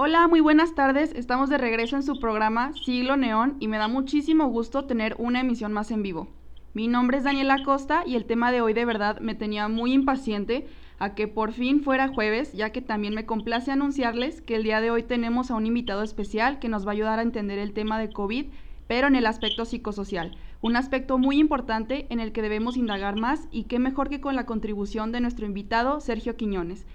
Hola, muy buenas tardes. Estamos de regreso en su programa Siglo Neón y me da muchísimo gusto tener una emisión más en vivo. Mi nombre es Daniela Costa y el tema de hoy de verdad me tenía muy impaciente a que por fin fuera jueves, ya que también me complace anunciarles que el día de hoy tenemos a un invitado especial que nos va a ayudar a entender el tema de COVID, pero en el aspecto psicosocial, un aspecto muy importante en el que debemos indagar más y qué mejor que con la contribución de nuestro invitado Sergio Quiñones.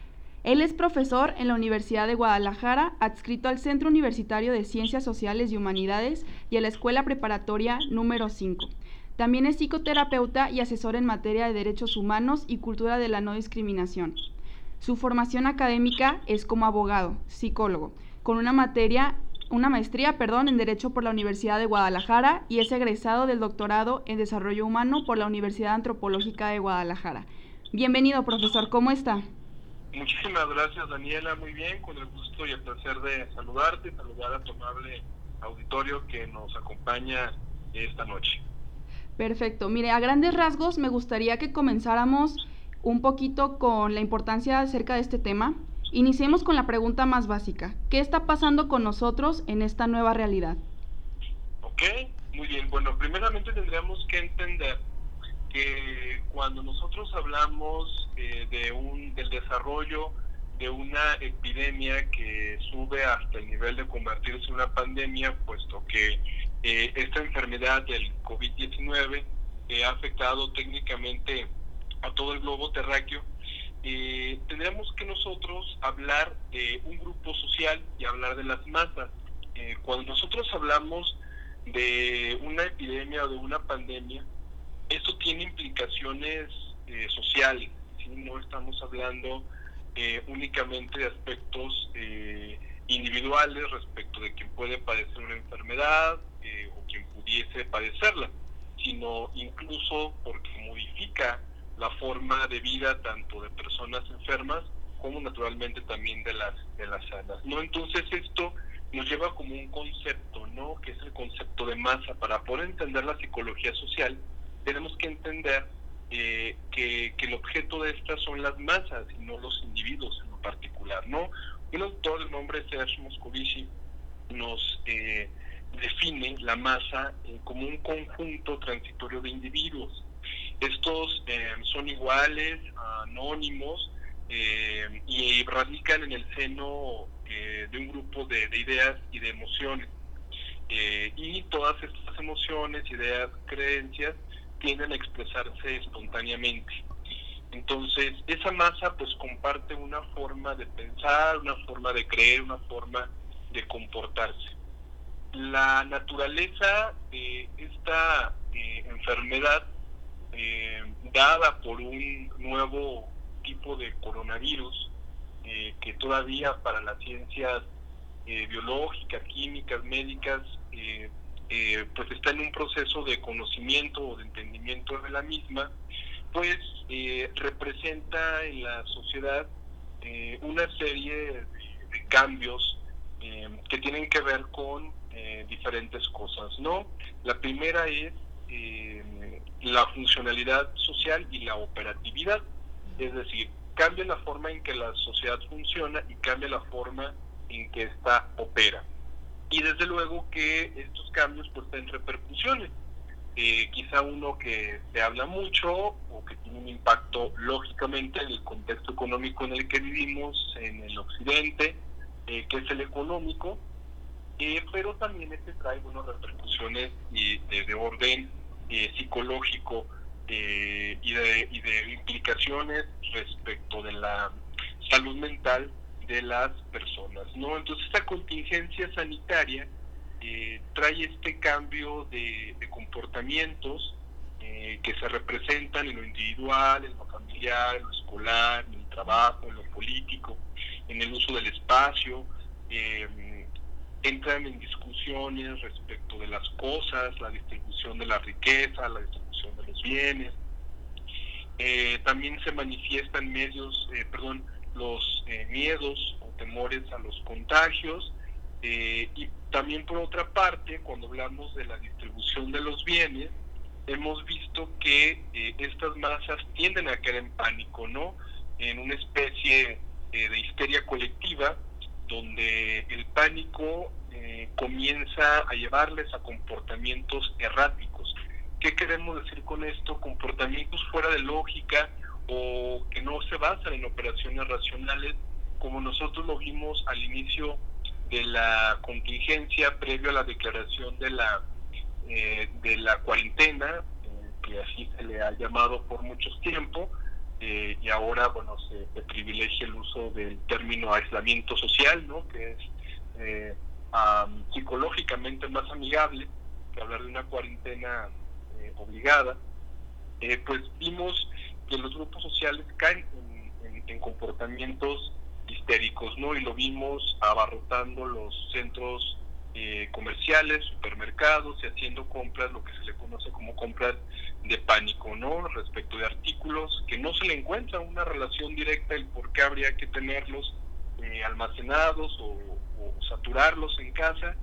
Él es profesor en la Universidad de Guadalajara, adscrito al Centro Universitario de Ciencias Sociales y Humanidades y a la Escuela Preparatoria número 5. También es psicoterapeuta y asesor en materia de derechos humanos y cultura de la no discriminación. Su formación académica es como abogado, psicólogo, con una materia una maestría, perdón, en Derecho por la Universidad de Guadalajara y es egresado del doctorado en Desarrollo Humano por la Universidad Antropológica de Guadalajara. Bienvenido, profesor, ¿cómo está? Muchísimas gracias, Daniela. Muy bien, con el gusto y el placer de saludarte, saludar a tu amable auditorio que nos acompaña esta noche. Perfecto. Mire, a grandes rasgos me gustaría que comenzáramos un poquito con la importancia acerca de este tema. Iniciemos con la pregunta más básica. ¿Qué está pasando con nosotros en esta nueva realidad? Ok, muy bien. Bueno, primeramente tendríamos que entender que cuando nosotros hablamos eh, de un, del desarrollo de una epidemia que sube hasta el nivel de convertirse en una pandemia, puesto que eh, esta enfermedad del COVID-19 eh, ha afectado técnicamente a todo el globo terráqueo, eh, tendríamos que nosotros hablar de un grupo social y hablar de las masas. cuando nosotros hablamos de una epidemia o de una pandemia, esto tiene implicaciones eh, sociales, no estamos hablando eh, únicamente de aspectos eh, individuales respecto de quien puede padecer una enfermedad o quien pudiese padecerla, sino incluso porque modifica la forma de vida tanto de personas enfermas como naturalmente también de las de las sanas. ¿no? Entonces esto nos lleva como un concepto, ¿no? que es el concepto de masa. Para poder entender la psicología social, tenemos que entender eh, que, el objeto de estas son las masas y no los individuos en lo particular, ¿no? Un autor de nombre Serge Moscovici nos eh, define la masa eh, como un conjunto transitorio de individuos. Estos son iguales, anónimos, y radican en el seno de un grupo de, ideas y de emociones. y todas estas emociones, ideas, creencias, tienden a expresarse espontáneamente. Entonces, esa masa pues comparte una forma de pensar, una forma de creer, una forma de comportarse. La naturaleza de esta eh, enfermedad, eh, dada por un nuevo tipo de coronavirus, eh, que todavía para las ciencias biológicas, químicas, médicas, eh, pues está en un proceso de conocimiento o de entendimiento de la misma, pues eh, representa en la sociedad eh, una serie de, cambios que tienen que ver con diferentes cosas, ¿no? La primera es la funcionalidad social y la operatividad, es decir, cambia la forma en que la sociedad funciona y cambia la forma en que ésta opera y desde luego que estos cambios pues tienen repercusiones. Eh, quizá uno que se habla mucho o que tiene un impacto lógicamente en el contexto económico en el que vivimos en el occidente, eh, que es el económico, eh, pero también este trae unas repercusiones de, de, orden psicológico y de, y de implicaciones respecto de la salud mental de las personas, ¿no? Entonces esta contingencia sanitaria eh, trae este cambio de, comportamientos eh, que se representan en lo individual, en lo familiar, en lo escolar, en el trabajo, en lo político, en el uso del espacio, eh, entran en discusiones respecto de las cosas, la distribución de la riqueza, la distribución de los bienes. también se manifiestan medios, perdón, los eh, miedos o temores a los contagios. Eh, y también por otra parte, cuando hablamos de la distribución de los bienes, hemos visto que eh, estas masas tienden a caer en pánico, ¿no? En una especie de histeria colectiva donde el pánico eh, comienza a llevarles a comportamientos erráticos. ¿Qué queremos decir con esto? Comportamientos fuera de lógica o que no se basan en operaciones racionales, como nosotros lo vimos al inicio de la contingencia previo a la declaración de la eh, de la cuarentena, eh, que así se le ha llamado por mucho tiempo, eh, y ahora bueno se, privilegia el uso del término aislamiento social, ¿no? que es psicológicamente más amigable que hablar de una cuarentena obligada. pues vimos que los grupos sociales caen en comportamientos histéricos, ¿no? Y lo vimos abarrotando los centros eh, comerciales, supermercados y haciendo compras, lo que se le conoce como compras de pánico, ¿no? Respecto de artículos que no se le encuentra una relación directa el por qué habría que tenerlos eh, almacenados o, saturarlos en casa,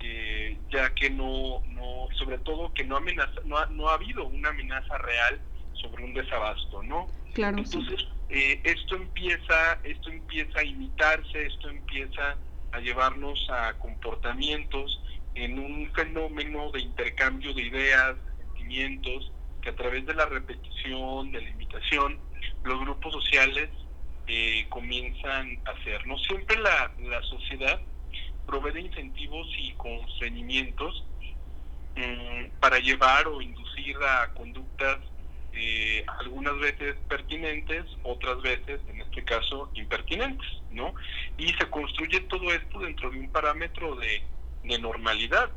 eh, ya que no, no, sobre todo que no amenaza, no ha, no ha habido una amenaza real sobre un desabasto, ¿no? Claro. Entonces, eh, esto empieza, esto empieza a imitarse, esto empieza a llevarnos a comportamientos en un fenómeno de intercambio de ideas, de sentimientos, que a través de la repetición, de la imitación, los grupos sociales eh, comienzan a hacer. No siempre la, la sociedad provee de incentivos y constreñimientos mm, para llevar o inducir a conductas eh, algunas veces pertinentes, otras veces, en este caso, impertinentes, ¿no? Y se construye todo esto dentro de un parámetro de, normalidad.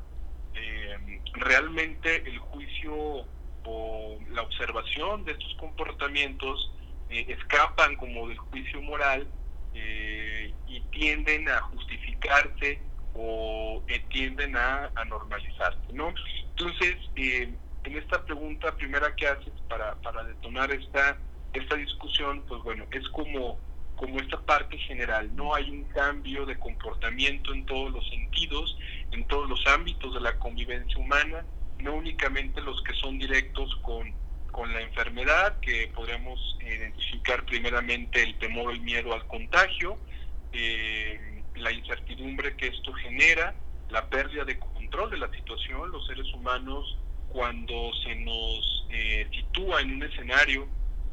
Eh, realmente el juicio o la observación de estos comportamientos eh, escapan como del juicio moral y tienden a justificarse o tienden a, a normalizarse, ¿no? Entonces, en esta pregunta primera que haces para, para detonar esta, esta discusión, pues bueno, es como, como esta parte general. No hay un cambio de comportamiento en todos los sentidos, en todos los ámbitos de la convivencia humana, no únicamente los que son directos con, con la enfermedad, que podemos identificar primeramente el temor o el miedo al contagio, eh, la incertidumbre que esto genera, la pérdida de control de la situación, los seres humanos cuando se nos eh, sitúa en un escenario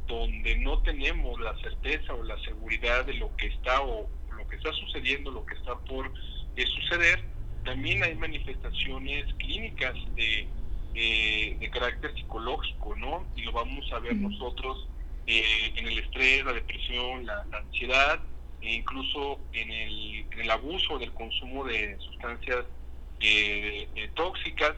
donde no tenemos la certeza o la seguridad de lo que está o lo que está sucediendo, lo que está por eh, suceder, también hay manifestaciones clínicas de, eh, de carácter psicológico, ¿no? Y lo vamos a ver nosotros en el estrés, la depresión, la, ansiedad, e incluso en el, en el abuso del consumo de sustancias tóxicas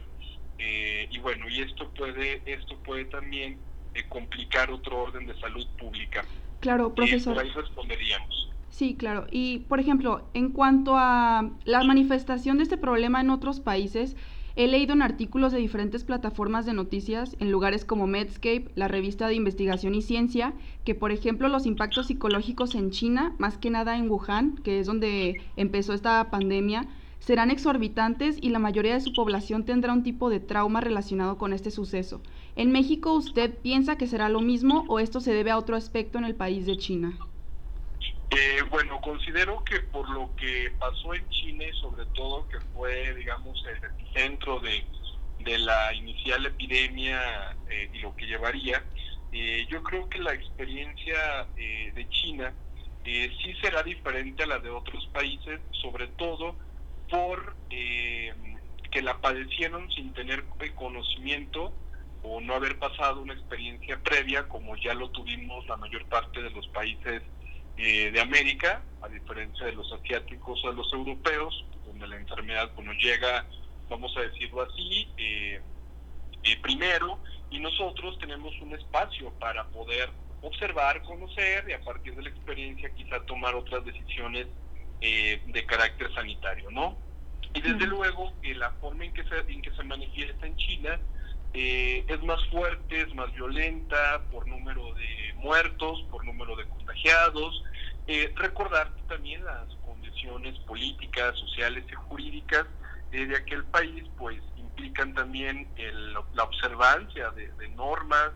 eh, y bueno, y esto puede, esto puede también eh, complicar otro orden de salud pública. Claro, profesor. por ahí responderíamos. Sí, claro. Y, por ejemplo, en cuanto a la manifestación de este problema en otros países, he leído en artículos de diferentes plataformas de noticias, en lugares como Medscape, la revista de investigación y ciencia, que, por ejemplo, los impactos psicológicos en China, más que nada en Wuhan, que es donde empezó esta pandemia, serán exorbitantes y la mayoría de su población tendrá un tipo de trauma relacionado con este suceso. ¿En México usted piensa que será lo mismo o esto se debe a otro aspecto en el país de China? Eh, bueno, considero que por lo que pasó en China y sobre todo que fue, digamos, el epicentro de, la inicial epidemia eh, y lo que llevaría, eh, yo creo que la experiencia de China sí será diferente a la de otros países, sobre todo por eh, que la padecieron sin tener conocimiento o no haber pasado una experiencia previa como ya lo tuvimos la mayor parte de los países eh, de América, a diferencia de los asiáticos o de los europeos, donde la enfermedad bueno, llega, vamos a decirlo así, eh, primero, y nosotros tenemos un espacio para poder observar, conocer y a partir de la experiencia quizá tomar otras decisiones eh, de carácter sanitario, ¿no? Y desde luego que la forma en que se, en que se manifiesta en China eh, es más fuerte, es más violenta por número de muertos, por número de contagiados. Eh, recordar también las condiciones políticas, sociales y jurídicas de aquel país, pues implican también la observancia de, normas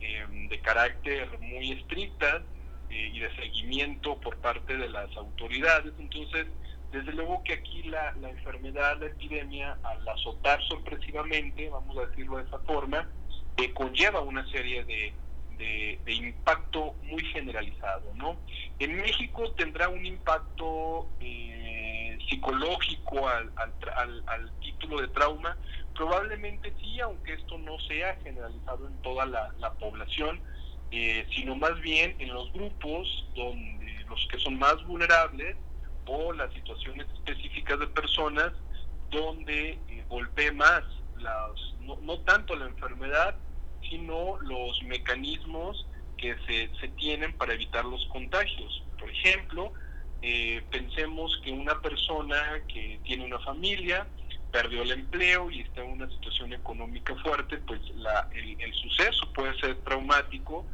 de carácter muy estrictas eh, y de seguimiento por parte de las autoridades. Entonces, Desde luego que aquí la, la enfermedad, la epidemia, al azotar sorpresivamente, vamos a decirlo de esa forma, eh, conlleva una serie de, de, impacto muy generalizado. ¿no? En México tendrá un impacto eh, psicológico al, al, al, título de trauma, probablemente sí, aunque esto no sea generalizado en toda la, la población, eh, sino más bien en los grupos donde los que son más vulnerables o las situaciones específicas de personas donde eh, golpee más las, no, no tanto la enfermedad, sino los mecanismos que se, se tienen para evitar los contagios. Por ejemplo, eh, pensemos que una persona que tiene una familia, perdió el empleo y está en una situación económica fuerte, pues la, el, suceso puede ser traumático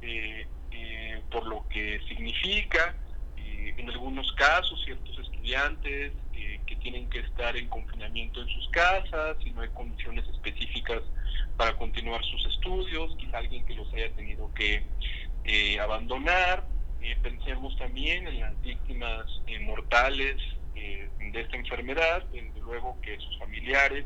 eh, eh, por lo que significa. en algunos casos, ciertos estudiantes que tienen que estar en confinamiento en sus casas y no hay condiciones específicas para continuar sus estudios, quizá alguien que los haya tenido que eh, abandonar. Eh, pensemos también en las víctimas eh, de esta enfermedad, desde luego que sus familiares,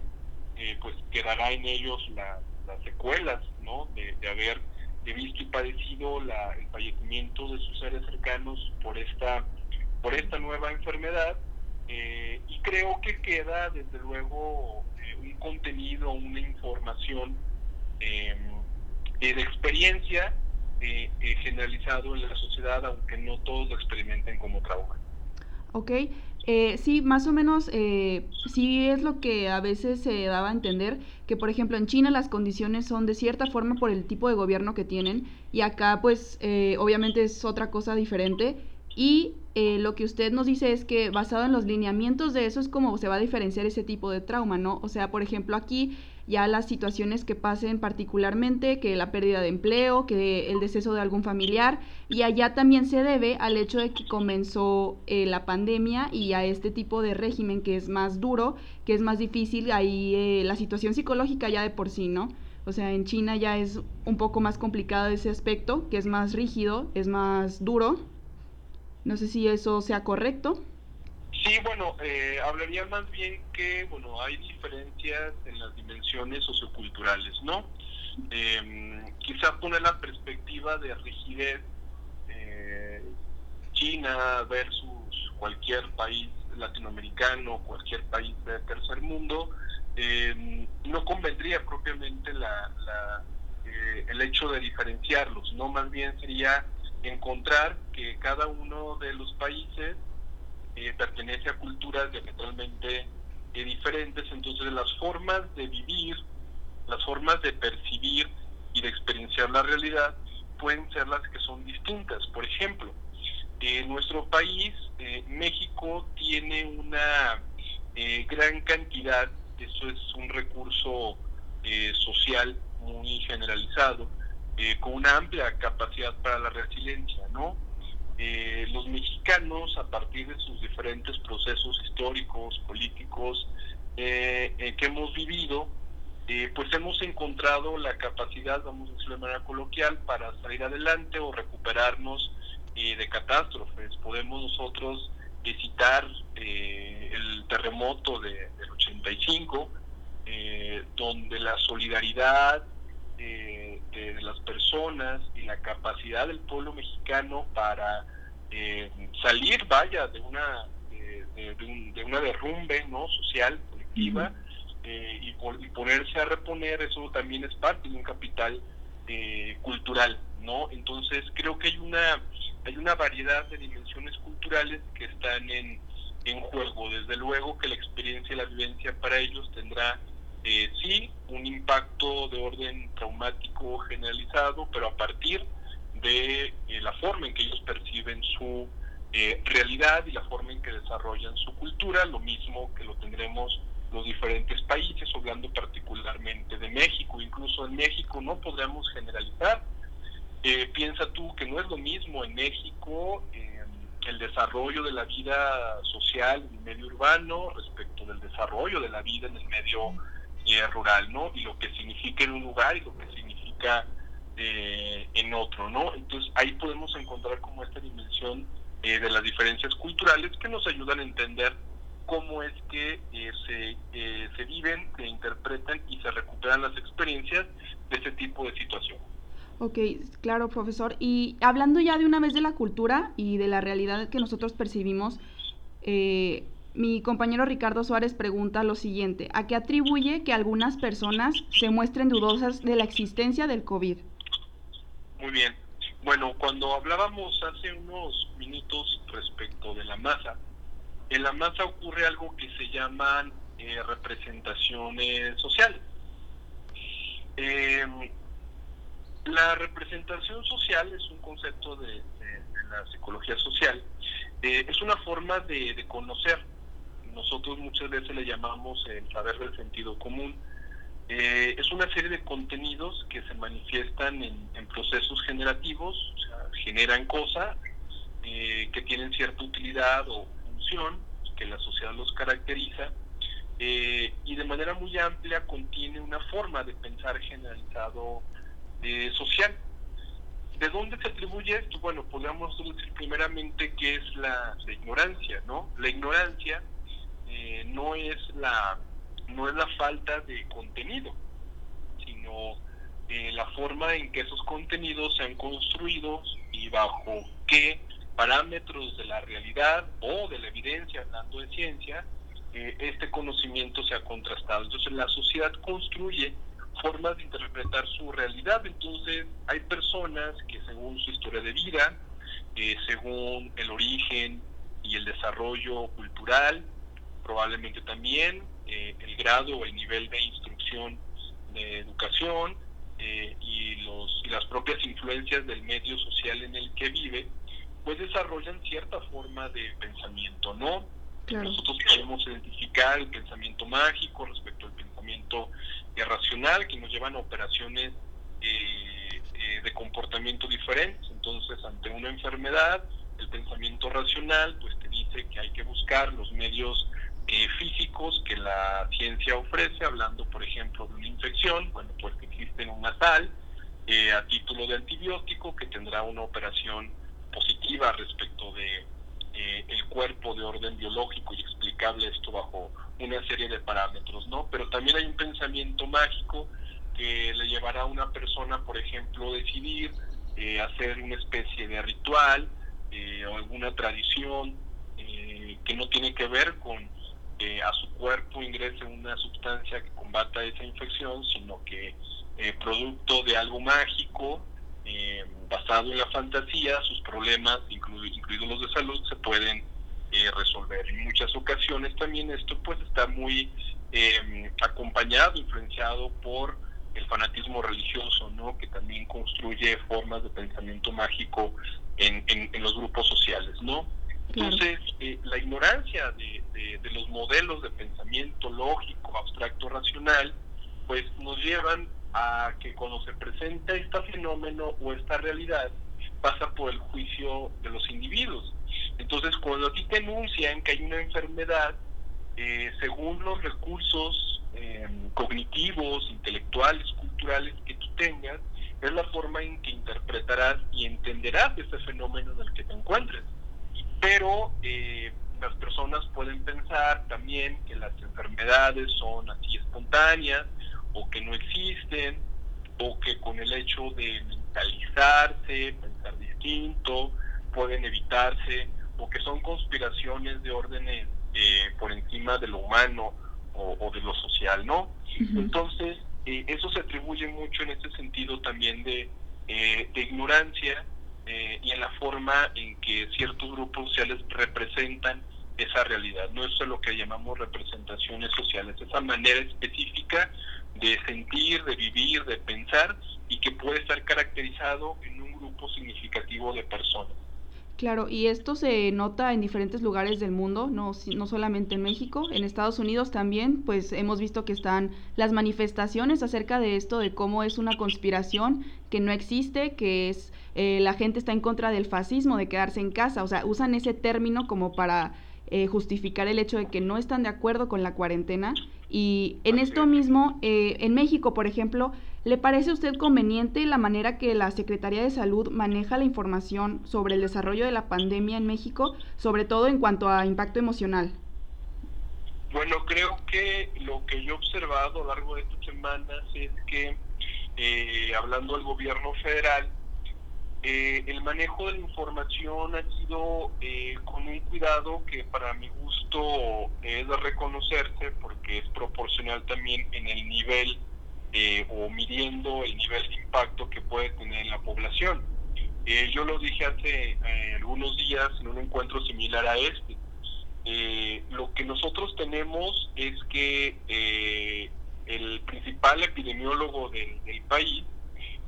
pues quedará en ellos las secuelas ¿no? de, haber visto y padecido la, el fallecimiento de sus seres cercanos por esta, por esta nueva enfermedad. y creo que queda desde luego un contenido, una información eh, de experiencia eh, eh, generalizado en la sociedad, aunque no todos lo experimenten como trauma. Ok, eh, sí, más o menos, eh, sí es lo que a veces se daba a entender, que por ejemplo en China las condiciones son de cierta forma por el tipo de gobierno que tienen, y acá pues obviamente es otra cosa diferente, y lo que usted nos dice es que basado en los lineamientos de eso es como se va a diferenciar ese tipo de trauma, ¿no? O sea, por ejemplo aquí ya las situaciones que pasen particularmente, que la pérdida de empleo, que el deceso de algún familiar, y allá también se debe al hecho de que comenzó eh, la pandemia y a este tipo de régimen que es más duro, que es más difícil, ahí eh, la situación psicológica ya de por sí, ¿no? O sea, en China ya es un poco más complicado ese aspecto, que es más rígido, es más duro. No sé si eso sea correcto. Sí, bueno, eh, hablaría más bien que, bueno, hay diferencias en las dimensiones socioculturales, ¿no? Eh, quizá poner la perspectiva de rigidez eh, China versus cualquier país latinoamericano, cualquier país de tercer mundo, em, no convendría propiamente la, la eh, el hecho de diferenciarlos, ¿no? Más bien sería encontrar que cada uno de los países eh, pertenece a culturas diametralmente eh, diferentes, entonces las formas de vivir, las formas de percibir y de experienciar la realidad pueden ser las que son distintas. Por ejemplo, en nuestro país, eh, México tiene una gran cantidad, eso es un recurso social muy generalizado, con una amplia capacidad para la resiliencia, ¿no? Eh, los mexicanos, a partir de sus diferentes procesos históricos, políticos eh, eh, que hemos vivido, pues hemos encontrado la capacidad, vamos a decirlo de manera coloquial, para salir adelante o recuperarnos de catástrofes. Podemos nosotros citar el terremoto de, del 85, donde la solidaridad, de, las personas y la capacidad del pueblo mexicano para eh, salir, vaya, de una de, una derrumbe no social colectiva eh, y, y, ponerse a reponer eso también es parte de un capital eh, cultural no entonces creo que hay una hay una variedad de dimensiones culturales que están en, en juego. Desde luego que la experiencia y la vivencia para ellos tendrá eh, sí, un impacto de orden traumático generalizado, pero a partir de eh, la forma en que ellos perciben su eh, realidad y la forma en que desarrollan su cultura, lo mismo que lo tendremos los diferentes países, hablando particularmente de México, incluso en México no podríamos generalizar. piensa tú que no es lo mismo en México el desarrollo de la vida social en el medio urbano respecto del desarrollo de la vida en el medio rural, ¿no? Y lo que significa en un lugar y lo que significa eh, en otro, ¿no? Entonces ahí podemos encontrar como esta dimensión eh, de las diferencias culturales que nos ayudan a entender cómo es que eh, se, eh, se viven, se interpretan y se recuperan las experiencias de ese tipo de situación. Ok, claro, profesor. Y hablando ya de una vez de la cultura y de la realidad que nosotros percibimos, eh, mi compañero Ricardo Suárez pregunta lo siguiente, ¿a qué atribuye que algunas personas se muestren dudosas de la existencia del COVID? Muy bien. Bueno, cuando hablábamos hace unos minutos respecto de la masa, en la masa ocurre algo que se llaman eh, representaciones sociales. Eh, la representación social es un concepto de, la psicología social. Eh, es una forma de, conocer. Nosotros muchas veces le llamamos el saber del sentido común. Eh, es una serie de contenidos que se manifiestan en, procesos generativos, o sea, generan cosas eh, que tienen cierta utilidad o función que la sociedad los caracteriza eh, y de manera muy amplia contiene una forma de pensar generalizado social. ¿De dónde se atribuye esto? Bueno, podríamos decir primeramente que es la ignorancia, ¿no? La ignorancia eh, no es la no es la falta de contenido, sino eh, la forma en que esos contenidos se han construido y bajo qué parámetros de la realidad o de la evidencia, hablando de ciencia, eh, este conocimiento se ha contrastado. Entonces la sociedad construye formas de interpretar su realidad. Entonces hay personas que según su historia de vida, eh, según el origen y el desarrollo cultural, probablemente también eh, el grado o el nivel de instrucción de educación eh, y, los, y las propias influencias del medio social en el que vive, pues desarrollan cierta forma de pensamiento, ¿no? Claro. Nosotros podemos identificar el pensamiento mágico respecto al pensamiento irracional que nos llevan a operaciones eh, eh, de comportamiento diferentes. Entonces, ante una enfermedad, el pensamiento racional pues te dice que hay que buscar los medios eh, físicos que la ciencia ofrece, hablando por ejemplo de una infección, bueno, pues que existe una sal eh, a título de antibiótico que tendrá una operación positiva respecto de eh, el cuerpo de orden biológico y explicable esto bajo una serie de parámetros, ¿no? Pero también hay un pensamiento mágico que le llevará a una persona, por ejemplo, decidir eh, hacer una especie de ritual eh, o alguna tradición que no tiene que ver con eh, a su cuerpo ingrese una sustancia que combata esa infección, sino que eh, producto de algo mágico, eh, basado en la fantasía, sus problemas, inclu incluidos los de salud, se pueden resolver. En muchas ocasiones también esto pues está muy acompañado, influenciado por el fanatismo religioso, ¿no? que también construye formas de pensamiento mágico en, en, en los grupos sociales, ¿no? Entonces, eh, la ignorancia de, de, los modelos de pensamiento lógico, abstracto, racional, pues nos llevan a que cuando se presenta este fenómeno o esta realidad, pasa por el juicio de los individuos. Entonces, cuando a ti te enuncian que hay una enfermedad, eh, según los recursos eh, cognitivos, intelectuales, culturales que tú tengas, es la forma en que interpretarás y entenderás ese fenómeno en el que te encuentres pero eh, las personas pueden pensar también que las enfermedades son así espontáneas o que no existen o que con el hecho de mentalizarse, pensar distinto, pueden evitarse o que son conspiraciones de órdenes eh, por encima de lo humano o, o de lo social, ¿no? Uh -huh. Entonces, eh, eso se atribuye mucho en este sentido también de, eh, de ignorancia eh, y en la forma en que ciertos grupos sociales representan esa realidad. No eso es lo que llamamos representaciones sociales, esa manera específica de sentir, de vivir, de pensar y que puede estar caracterizado en un grupo significativo de personas. Claro, y esto se nota en diferentes lugares del mundo, no, no solamente en México, en Estados Unidos también, pues hemos visto que están las manifestaciones acerca de esto, de cómo es una conspiración que no existe, que es eh, la gente está en contra del fascismo, de quedarse en casa, o sea, usan ese término como para eh, justificar el hecho de que no están de acuerdo con la cuarentena Y en esto mismo, eh, en México, por ejemplo, ¿le parece a usted conveniente la manera que la Secretaría de Salud maneja la información sobre el desarrollo de la pandemia en México, sobre todo en cuanto a impacto emocional? Bueno, creo que lo que yo he observado a lo largo de estas semanas es que, eh, hablando del gobierno federal, eh, el manejo de la información ha sido eh, con un cuidado que para mi gusto es de reconocerse porque es proporcional también en el nivel o midiendo el nivel de impacto que puede tener en la población. yo lo dije hace algunos días en un encuentro similar a este eh, lo que nosotros tenemos es que eh, el principal epidemiólogo del, país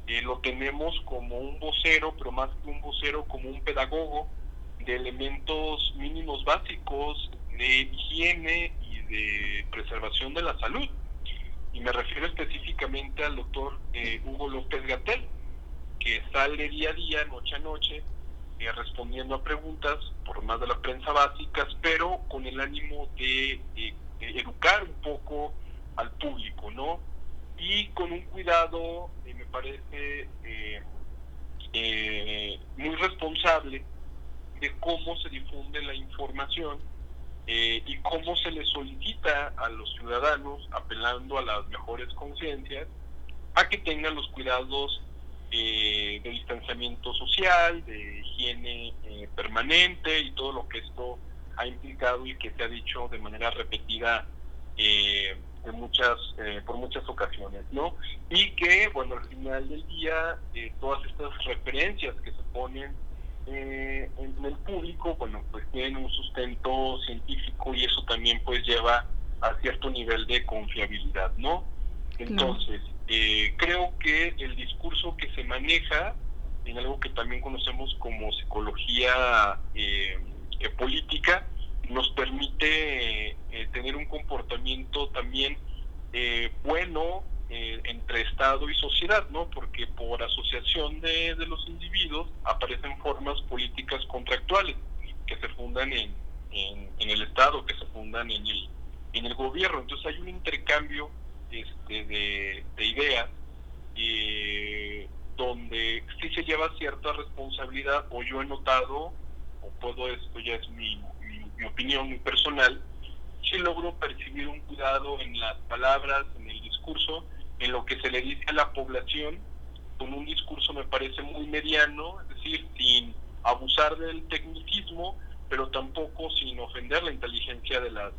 eh, lo tenemos como un vocero, pero más que un vocero, como un pedagogo de elementos mínimos básicos de higiene y de preservación de la salud. Y me refiero específicamente al doctor Hugo López Gatel, que sale día a día, noche a noche, eh, respondiendo a preguntas por más de la prensa básicas, pero con el ánimo de, educar un poco al público, ¿no? Y con un cuidado, eh, me parece, eh, muy responsable de cómo se difunde la información y cómo se le solicita a los ciudadanos, apelando a las mejores conciencias, a que tengan los cuidados eh, de distanciamiento social, de higiene eh, permanente y todo lo que esto ha implicado y que se ha dicho de manera repetida eh, muchas, eh, por muchas ocasiones, ¿no? Y que, bueno, al final del día, todas estas referencias que se ponen en el público, bueno, pues tienen un sustento científico y eso también pues lleva a cierto nivel de confiabilidad, ¿no? Entonces, eh, creo que el discurso que se maneja en algo que también conocemos como psicología eh, eh, política nos permite tener un comportamiento también bueno entre Estado y sociedad, ¿no? Porque por asociación de, los individuos aparecen formas políticas contractuales que se fundan en, el Estado, que se fundan en el, en el gobierno. Entonces hay un intercambio este, de, ideas donde sí se lleva cierta responsabilidad o yo he notado o puedo esto ya es mi, mi, opinión muy personal sí logro percibir un cuidado en las palabras en el discurso en lo que se le dice a la población con un discurso me parece muy mediano es decir sin abusar del tecnicismo pero tampoco sin ofender la inteligencia de las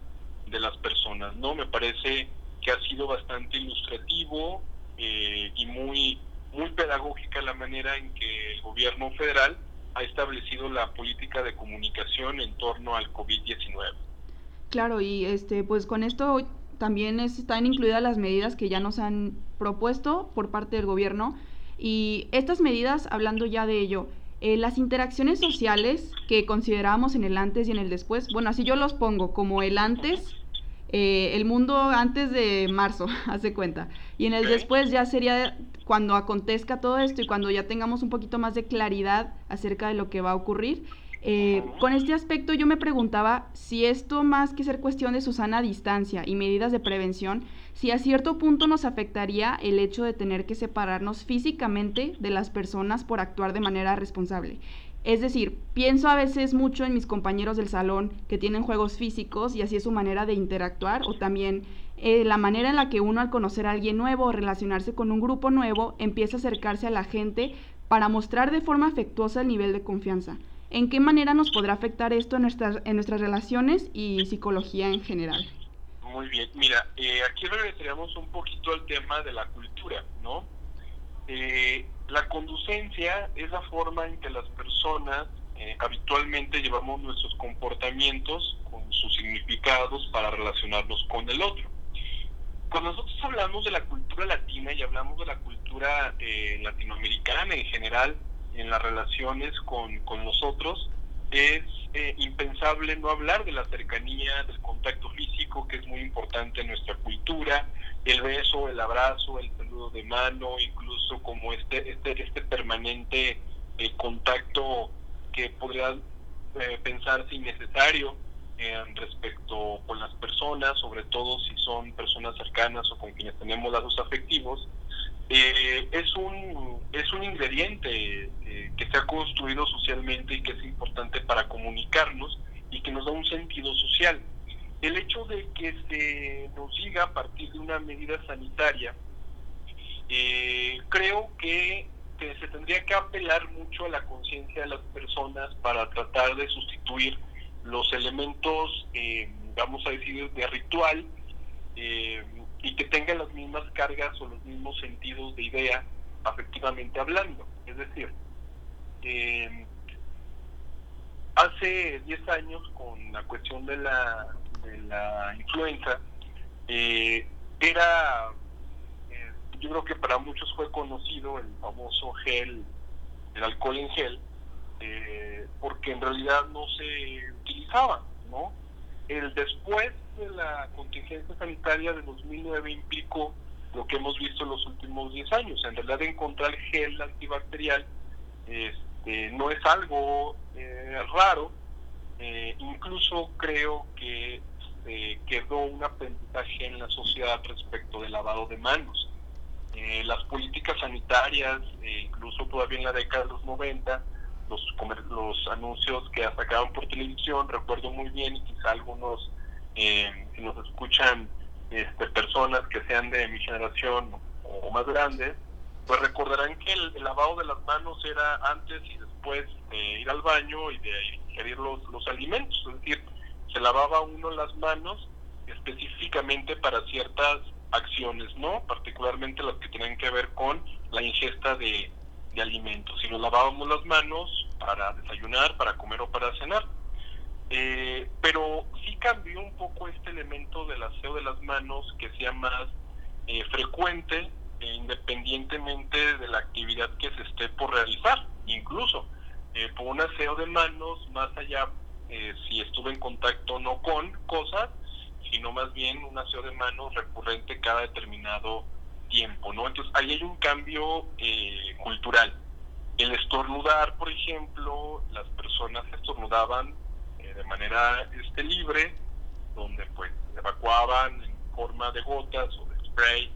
de las personas no me parece que ha sido bastante ilustrativo eh, y muy, muy pedagógica la manera en que el gobierno federal ha establecido la política de comunicación en torno al COVID-19. Claro, y este, pues con esto también están incluidas las medidas que ya nos han propuesto por parte del gobierno. Y estas medidas, hablando ya de ello, eh, las interacciones sociales que considerábamos en el antes y en el después, bueno, así yo los pongo como el antes eh, el mundo antes de marzo, hace cuenta. Y en el después ya sería cuando acontezca todo esto y cuando ya tengamos un poquito más de claridad acerca de lo que va a ocurrir. Eh, con este aspecto yo me preguntaba si esto más que ser cuestión de Susana distancia y medidas de prevención, si a cierto punto nos afectaría el hecho de tener que separarnos físicamente de las personas por actuar de manera responsable. Es decir, pienso a veces mucho en mis compañeros del salón que tienen juegos físicos y así es su manera de interactuar o también eh, la manera en la que uno al conocer a alguien nuevo o relacionarse con un grupo nuevo empieza a acercarse a la gente para mostrar de forma afectuosa el nivel de confianza. ¿En qué manera nos podrá afectar esto en nuestras, en nuestras relaciones y psicología en general? Muy bien, mira, eh, aquí regresaríamos un poquito al tema de la cultura, ¿no? Eh, la conducencia es la forma en que las personas eh, habitualmente llevamos nuestros comportamientos con sus significados para relacionarnos con el otro. Cuando nosotros hablamos de la cultura latina y hablamos de la cultura eh, latinoamericana en general, en las relaciones con, con nosotros, es eh, impensable no hablar de la cercanía, del contacto físico, que es muy importante en nuestra cultura, el beso, el abrazo, el saludo de mano, incluso como este, este, este permanente eh, contacto que podría eh, pensarse innecesario eh, respecto con las personas, sobre todo si son personas cercanas o con quienes tenemos lazos afectivos, eh, es, un, es un ingrediente eh, que se ha construido socialmente y que es importante para comunicarnos y que nos da un sentido social. El hecho de que se nos diga a partir de una medida sanitaria, creo que se tendría que apelar mucho a la conciencia de las personas para tratar de sustituir los elementos, eh, vamos a decir, de ritual eh, y que tengan las mismas cargas o los mismos sentidos de idea, afectivamente hablando. Es decir, eh, hace 10 años con la cuestión de la, de la influenza, era, yo creo que para muchos fue conocido el famoso gel, el alcohol en gel, eh, porque en realidad no se utilizaba, ¿no? El después de la contingencia sanitaria de 2009 implicó lo que hemos visto en los últimos 10 años. En realidad encontrar gel antibacterial este, no es algo eh, raro, eh, incluso creo que quedó un aprendizaje en la sociedad respecto del lavado de manos. las políticas sanitarias, incluso todavía en la década de los 90, los, los anuncios que sacaban por televisión, recuerdo muy bien, y quizá algunos, eh, si nos escuchan este, personas que sean de mi generación o, más grandes, pues recordarán que el, lavado de las manos era antes y después de ir al baño y de ingerir los, los alimentos, es decir, se lavaba uno las manos específicamente para ciertas acciones, ¿no? Particularmente las que tienen que ver con la ingesta de, de alimentos y nos lavábamos las manos para desayunar, para comer o para cenar. Eh, pero sí cambió un poco este elemento del aseo de las manos que sea más eh, frecuente e independientemente de la actividad que se esté por realizar. Incluso eh, por un aseo de manos, más allá si estuve en contacto no con cosas, sino más bien un aseo de manos recurrente cada determinado tiempo, ¿no? Entonces ahí hay un cambio eh, cultural. El estornudar, por ejemplo, las personas estornudaban eh, de manera este, libre, donde pues evacuaban en forma de gotas o de spray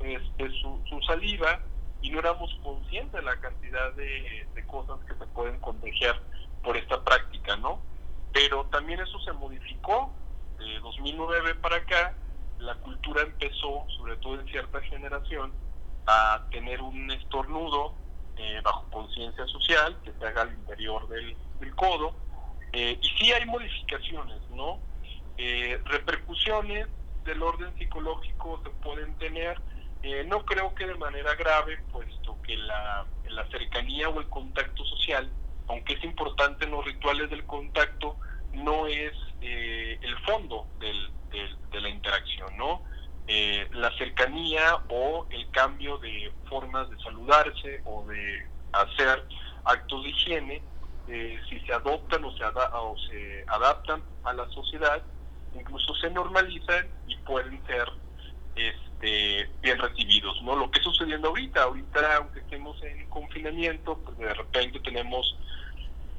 este, su, saliva y no éramos conscientes de la cantidad de cosas que se pueden contagiar por esta práctica, ¿no? Pero también eso se modificó de 2009 para acá la cultura empezó, sobre todo en cierta generación, a tener un estornudo eh, bajo conciencia social que se haga al interior del, codo. Eh, y sí hay modificaciones, ¿no? Eh, repercusiones del orden psicológico se pueden tener, no creo que de manera grave, puesto que la cercanía o el contacto social, aunque es importante en los rituales del contacto, no es el fondo del, de, la interacción, ¿no? Eh, la cercanía o el cambio de formas de saludarse o de hacer actos de higiene, eh, si se adoptan o se, o se adaptan a la sociedad, incluso se normalizan y pueden ser este, bien recibidos. ¿no? Lo que está sucediendo ahorita, ahorita aunque estemos en confinamiento, pues de repente tenemos,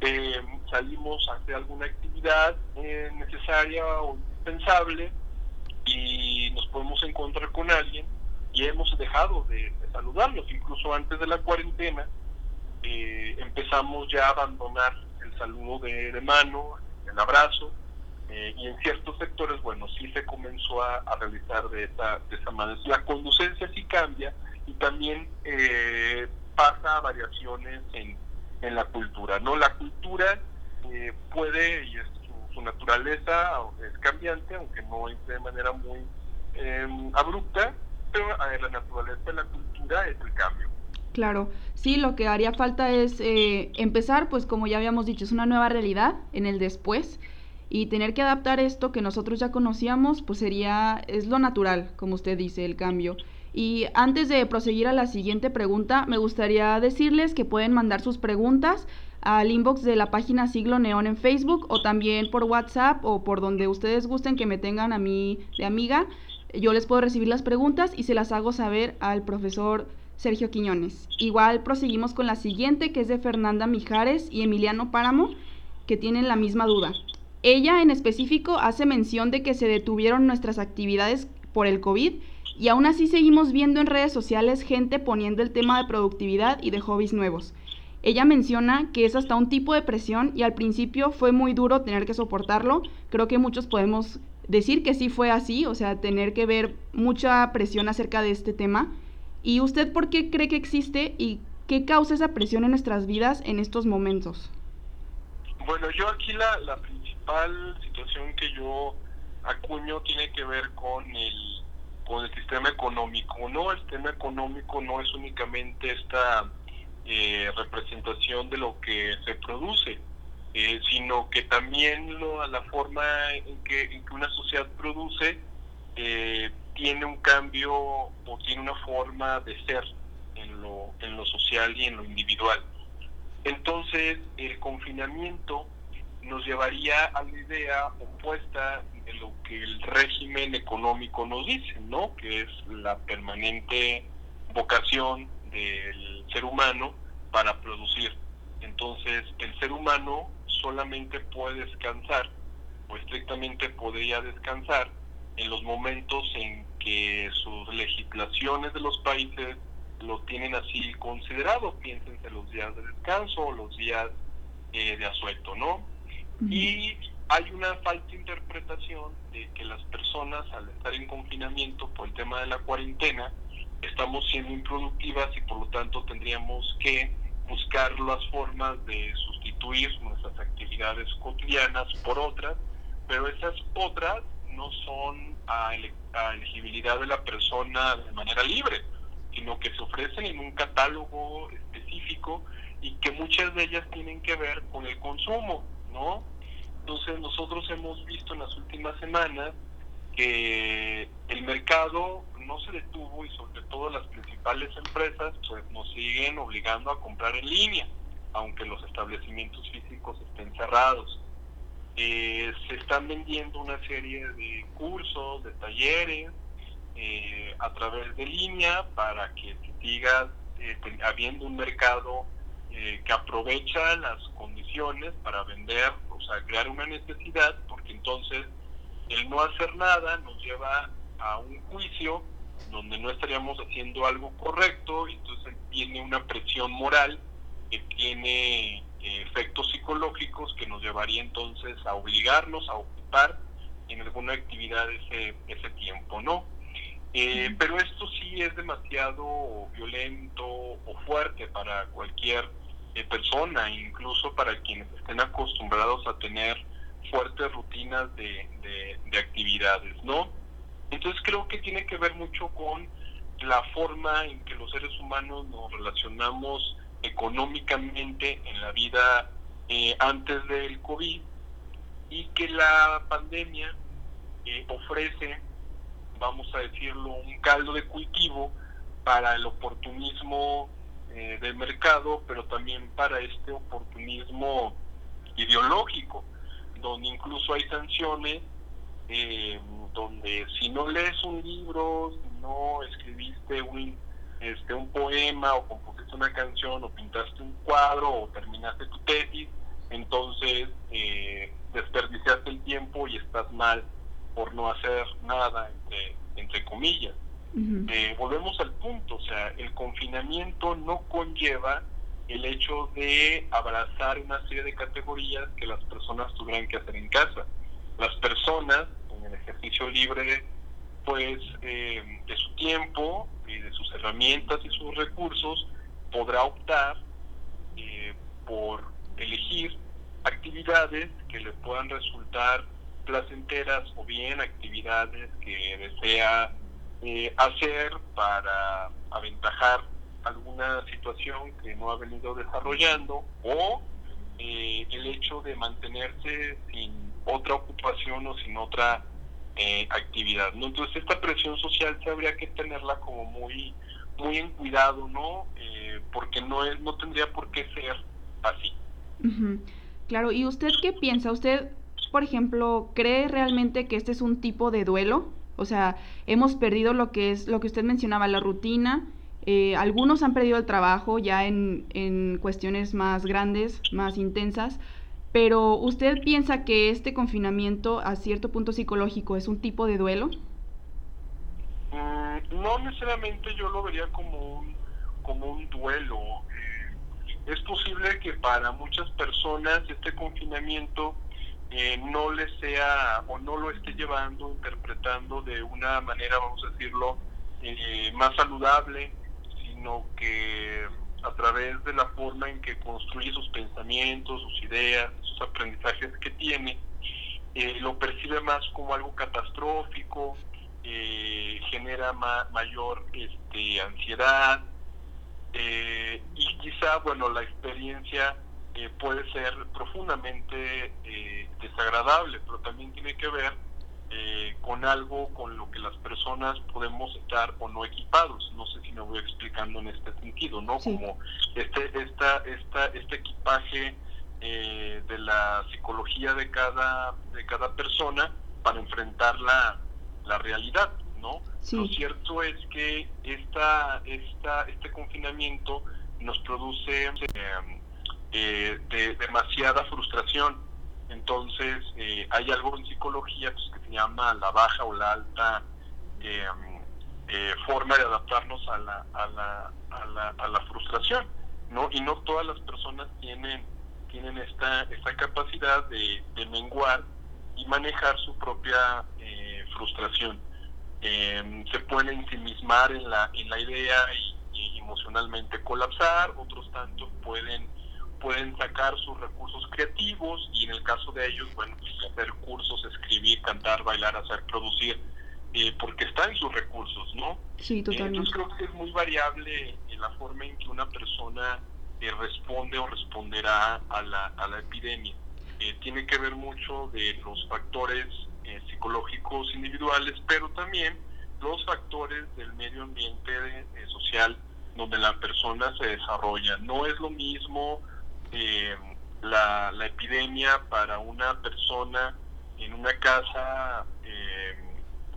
eh, salimos a hacer alguna actividad necesaria o indispensable y nos podemos encontrar con alguien y hemos dejado de, saludarlos. Incluso antes de la cuarentena eh, empezamos ya a abandonar el saludo de, mano, el abrazo, eh, y en ciertos sectores, bueno, sí se comenzó a, realizar de esa, de esa manera. La conducencia sí cambia y también eh, pasa a variaciones en, en la cultura, ¿no? La cultura puede, y es su naturaleza es cambiante, aunque no es de manera muy em, abrupta, pero la naturaleza de la cultura es el cambio. Claro, sí, lo que haría falta es eh, empezar, pues como ya habíamos dicho, es una nueva realidad en el después y tener que adaptar esto que nosotros ya conocíamos, pues sería, es lo natural, como usted dice, el cambio. Y antes de proseguir a la siguiente pregunta, me gustaría decirles que pueden mandar sus preguntas al inbox de la página Siglo Neón en Facebook o también por WhatsApp o por donde ustedes gusten que me tengan a mí de amiga. Yo les puedo recibir las preguntas y se las hago saber al profesor Sergio Quiñones. Igual proseguimos con la siguiente que es de Fernanda Mijares y Emiliano Páramo que tienen la misma duda. Ella en específico hace mención de que se detuvieron nuestras actividades por el COVID y aún así seguimos viendo en redes sociales gente poniendo el tema de productividad y de hobbies nuevos. Ella menciona que es hasta un tipo de presión y al principio fue muy duro tener que soportarlo. Creo que muchos podemos decir que sí fue así, o sea, tener que ver mucha presión acerca de este tema. ¿Y usted por qué cree que existe y qué causa esa presión en nuestras vidas en estos momentos? Bueno, yo aquí la, la principal situación que yo acuño tiene que ver con el con el sistema económico. No, el sistema económico no es únicamente esta eh, representación de lo que se produce, eh, sino que también lo, la forma en que, una sociedad produce eh, tiene un cambio o tiene una forma de ser en lo, en lo social y en lo individual. Entonces, el confinamiento nos llevaría a la idea opuesta de lo que el régimen económico nos dice, ¿no? Que es la permanente vocación del ser humano para producir. Entonces, el ser humano solamente puede descansar, o estrictamente podría descansar, en los momentos en que sus legislaciones de los países lo tienen así considerado. Piénsense los días de descanso o los días eh, de asueto, ¿no? Y hay una falta de interpretación de que las personas al estar en confinamiento por el tema de la cuarentena estamos siendo improductivas y por lo tanto tendríamos que buscar las formas de sustituir nuestras actividades cotidianas por otras, pero esas otras no son a, a elegibilidad de la persona de manera libre, sino que se ofrecen en un catálogo específico y que muchas de ellas tienen que ver con el consumo, ¿no? Entonces nosotros hemos visto en las últimas semanas que el mercado no se detuvo y sobre todo las principales empresas pues nos siguen obligando a comprar en línea, aunque los establecimientos físicos estén cerrados. Eh, se están vendiendo una serie de cursos, de talleres eh, a través de línea para que siga eh, habiendo un mercado que aprovecha las condiciones para vender, o sea, crear una necesidad, porque entonces el no hacer nada nos lleva a un juicio donde no estaríamos haciendo algo correcto, y entonces tiene una presión moral que tiene eh, efectos psicológicos que nos llevaría entonces a obligarnos a ocupar en alguna actividad ese tiempo, ¿no? Eh, pero esto sí es demasiado violento o fuerte para cualquier eh, persona, incluso para quienes estén acostumbrados a tener fuertes rutinas de, de actividades, ¿no? Entonces creo que tiene que ver mucho con la forma en que los seres humanos nos relacionamos económicamente en la vida eh, antes del COVID y que la pandemia eh, ofrece, vamos a decirlo, un caldo de cultivo para el oportunismo eh, del mercado, pero también para este oportunismo ideológico, donde incluso hay sanciones eh, donde si no lees un libro, si no escribiste un, este, un poema o compusiste una canción o pintaste un cuadro o terminaste tu tesis, entonces eh, desperdiciaste el tiempo y estás mal por no hacer nada, entre, entre comillas. Eh, volvemos al punto, o sea, el confinamiento no conlleva el hecho de abrazar una serie de categorías que las personas tuvieran que hacer en casa. Las personas el ejercicio libre pues eh, de su tiempo y de sus herramientas y sus recursos podrá optar eh, por elegir actividades que le puedan resultar placenteras o bien actividades que desea eh, hacer para aventajar alguna situación que no ha venido desarrollando o el hecho de mantenerse sin otra ocupación o sin otra eh, actividad. Entonces esta presión social se habría que tenerla como muy, muy en cuidado, ¿no? Eh, porque no, es, no tendría por qué ser así. Claro, ¿y usted qué piensa? ¿Usted, por ejemplo, cree realmente que este es un tipo de duelo? O sea, hemos perdido lo que es lo que usted mencionaba, la rutina. Eh, algunos han perdido el trabajo ya en, en cuestiones más grandes, más intensas, pero ¿usted piensa que este confinamiento a cierto punto psicológico es un tipo de duelo? Mm, no necesariamente yo lo vería como un, como un duelo. Eh, es posible que para muchas personas este confinamiento eh, no le sea o no lo esté llevando, interpretando de una manera, vamos a decirlo, eh, más saludable, sino que a través de la forma en que construye sus pensamientos, sus ideas, sus aprendizajes que tiene, eh, lo percibe más como algo catastrófico, genera mayor este, ansiedad y quizá, bueno, la experiencia eh, puede ser profundamente eh, desagradable, pero también tiene que ver eh, con algo con lo que las personas podemos estar o no equipados. No sé si me voy explicando en este sentido, ¿no? Como este, esta, esta, este equipaje de la psicología de cada, de cada persona para enfrentar la, la realidad, ¿no? Lo cierto es que esta, esta, este confinamiento nos produce eh, de demasiada frustración. Entonces, eh, hay algo en psicología pues, que se llama la baja o la alta em, eh, forma de adaptarnos a la, a la, a la, a la frustración, ¿no? Y no todas las personas tienen, tienen esta, esta capacidad de, de menguar y manejar su propia frustración. Em, se pueden ensimismar en la, en la idea y, y emocionalmente colapsar, otros tantos pueden pueden sacar sus recursos creativos y en el caso de ellos, bueno, pues hacer cursos, escribir, cantar, bailar, hacer, producir, eh, porque están en sus recursos, ¿no? Sí, totalmente. entonces creo que es muy variable en la forma en que una persona eh, responde o responderá a la, a la epidemia. Eh, tiene que ver mucho de los factores psicológicos individuales, pero también los factores del medio ambiente social donde la persona se desarrolla. No es lo mismo eh, la, la, epidemia para una persona en una casa eh,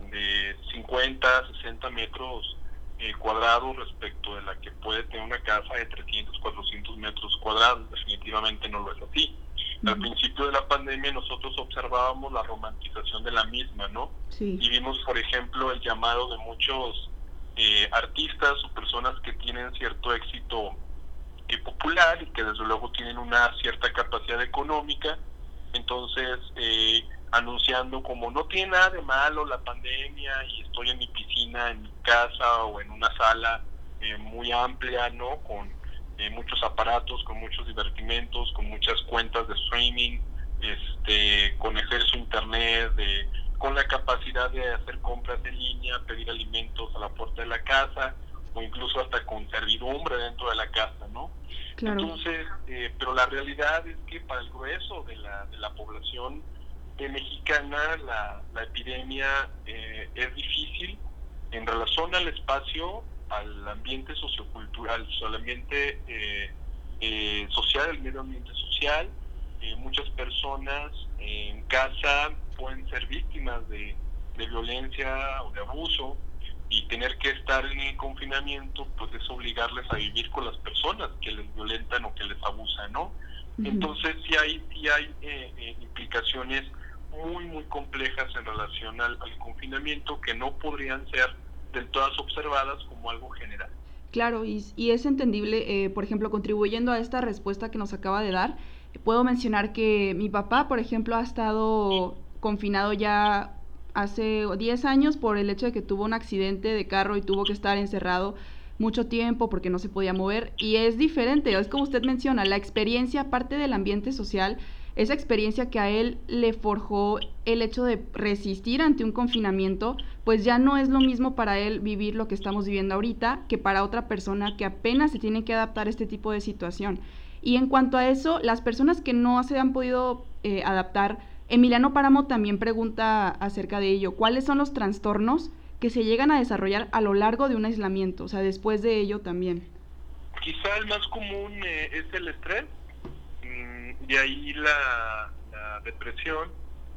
de 50, 60 metros eh, cuadrados respecto de la que puede tener una casa de 300, 400 metros cuadrados. Definitivamente no lo es así. Al principio de la pandemia nosotros observábamos la romantización de la misma, ¿no? Y vimos, por ejemplo, el llamado de muchos eh, artistas o personas que tienen cierto éxito popular y que desde luego tienen una cierta capacidad económica, entonces eh, anunciando como no tiene nada de malo la pandemia y estoy en mi piscina, en mi casa o en una sala eh, muy amplia, ¿no? Con eh, muchos aparatos, con muchos divertimentos, con muchas cuentas de streaming, este, con acceso internet, de, con la capacidad de hacer compras en línea, pedir alimentos a la puerta de la casa, o incluso hasta con servidumbre dentro de la casa, ¿no? Entonces, eh, pero la realidad es que para el grueso de la, de la población eh, mexicana la, la epidemia eh, es difícil en relación al espacio, al ambiente sociocultural, al ambiente social, el medio ambiente social. muchas personas en casa pueden ser víctimas de, de violencia o de abuso y tener que estar en el confinamiento pues es obligarles a vivir con las personas que les violentan o que les abusan, ¿no? Entonces sí hay, sí hay eh, eh, implicaciones muy, muy complejas en relación al, confinamiento que no podrían ser del todas observadas como algo general. Claro, y, y es entendible, eh, por ejemplo, contribuyendo a esta respuesta que nos acaba de dar, puedo mencionar que mi papá, por ejemplo, ha estado confinado ya hace 10 años por el hecho de que tuvo un accidente de carro y tuvo que estar encerrado mucho tiempo porque no se podía mover y es diferente, es como usted menciona, la experiencia parte del ambiente social, esa experiencia que a él le forjó el hecho de resistir ante un confinamiento, pues ya no es lo mismo para él vivir lo que estamos viviendo ahorita que para otra persona que apenas se tiene que adaptar a este tipo de situación. Y en cuanto a eso, las personas que no se han podido eh, adaptar, Emiliano Páramo también pregunta acerca de ello. ¿Cuáles son los trastornos que se llegan a desarrollar a lo largo de un aislamiento? O sea, después de ello también. Quizá el más común eh, es el estrés, mm, de ahí la, depresión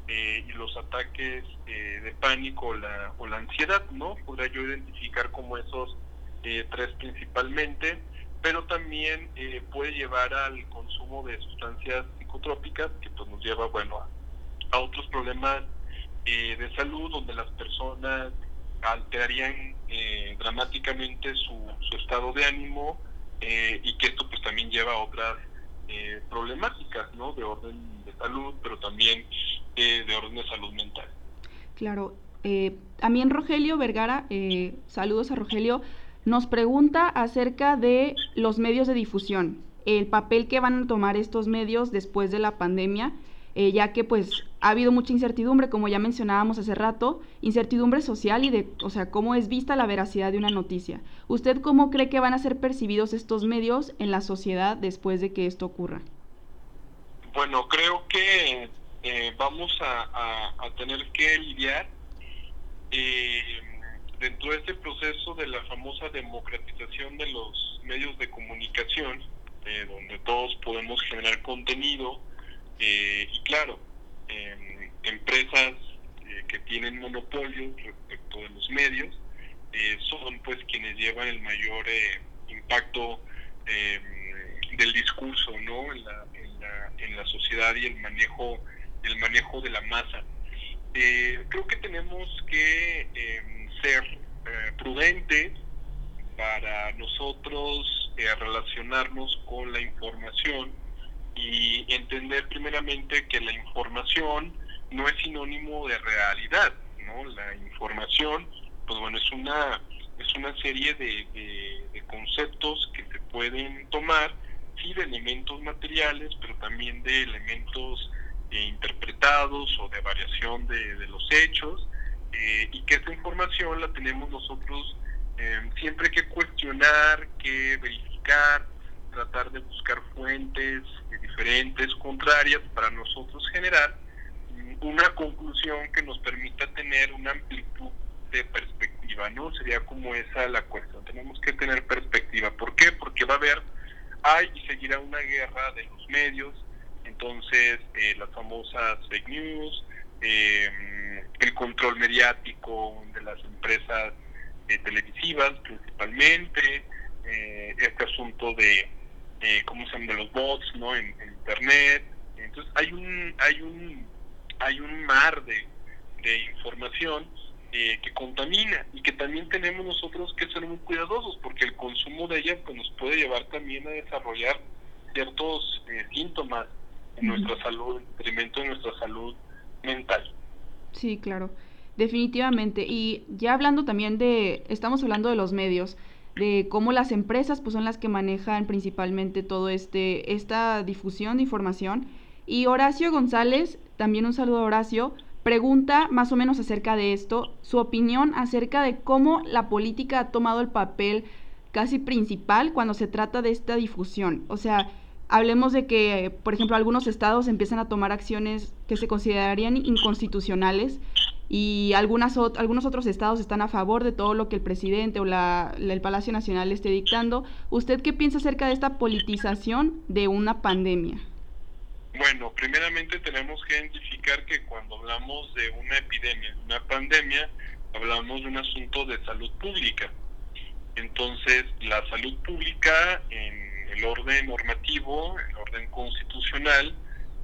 eh, y los ataques eh, de pánico la, o la ansiedad, ¿no? Podría yo identificar como esos tres principalmente pero también eh, puede llevar al consumo de sustancias psicotrópicas que pues nos lleva, bueno, a, otros problemas eh, de salud donde las personas alterarían eh, dramáticamente su, su, estado de ánimo y que esto pues también lleva a otras problemáticas, ¿no? De orden de salud, pero también de orden de salud mental. Claro, eh, también Rogelio Vergara, eh, saludos a Rogelio, nos pregunta acerca de los medios de difusión, el papel que van a tomar estos medios después de la pandemia, eh, ya que pues ha habido mucha incertidumbre, como ya mencionábamos hace rato, incertidumbre social y de, o sea, cómo es vista la veracidad de una noticia. ¿Usted cómo cree que van a ser percibidos estos medios en la sociedad después de que esto ocurra? Bueno, creo que vamos a tener que lidiar eh, dentro de este proceso de la famosa democratización de los medios de comunicación, eh, donde todos podemos generar contenido, eh, y claro, em, empresas eh, que tienen monopolio respecto de los medios, son pues quienes llevan el mayor impacto em, del discurso ¿no? En la, en, la, en la sociedad y el manejo el manejo de la masa eh, creo que tenemos que em, ser eh, prudentes para nosotros eh, relacionarnos con la información y entender primeramente que la información no es sinónimo de realidad, ¿no? La información, pues bueno, es una es una serie de, de conceptos que se pueden tomar, sí, de elementos materiales, pero también de elementos interpretados o de variación de, los hechos eh, y que esta información la tenemos nosotros eh, siempre que cuestionar, que verificar, tratar de buscar fuentes diferentes, contrarias, para nosotros generar una conclusión que nos permita tener una amplitud de perspectiva, ¿no? Sería como esa la cuestión. Tenemos que tener perspectiva. ¿Por qué? Porque va a haber, hay y seguirá una guerra de los medios, entonces eh, las famosas fake news, eh, el control mediático de las empresas eh, televisivas principalmente, este asunto de, ¿cómo se de los bots, ¿no?, en, Internet. Entonces hay un, hay un, hay un mar de, de información que contamina y que también tenemos nosotros que ser muy cuidadosos porque el consumo de ella pues, nos puede llevar también a desarrollar ciertos síntomas en nuestra salud, detrimento de nuestra salud mental. Sí, claro, definitivamente. Y ya hablando también de, estamos hablando de los medios, de cómo las empresas pues son las que manejan principalmente todo este, esta difusión de información. Y Horacio González, también un saludo a Horacio, pregunta más o menos acerca de esto, su opinión acerca de cómo la política ha tomado el papel casi principal cuando se trata de esta difusión. O sea, hablemos de que, por ejemplo, algunos estados empiezan a tomar acciones que se considerarían inconstitucionales y algunas, algunos otros estados están a favor de todo lo que el presidente o la, el Palacio Nacional esté dictando. ¿Usted qué piensa acerca de esta politización de una pandemia? Bueno, primeramente tenemos que identificar que cuando hablamos de una epidemia, de una pandemia, hablamos de un asunto de salud pública. Entonces, la salud pública en el orden normativo, el orden constitucional,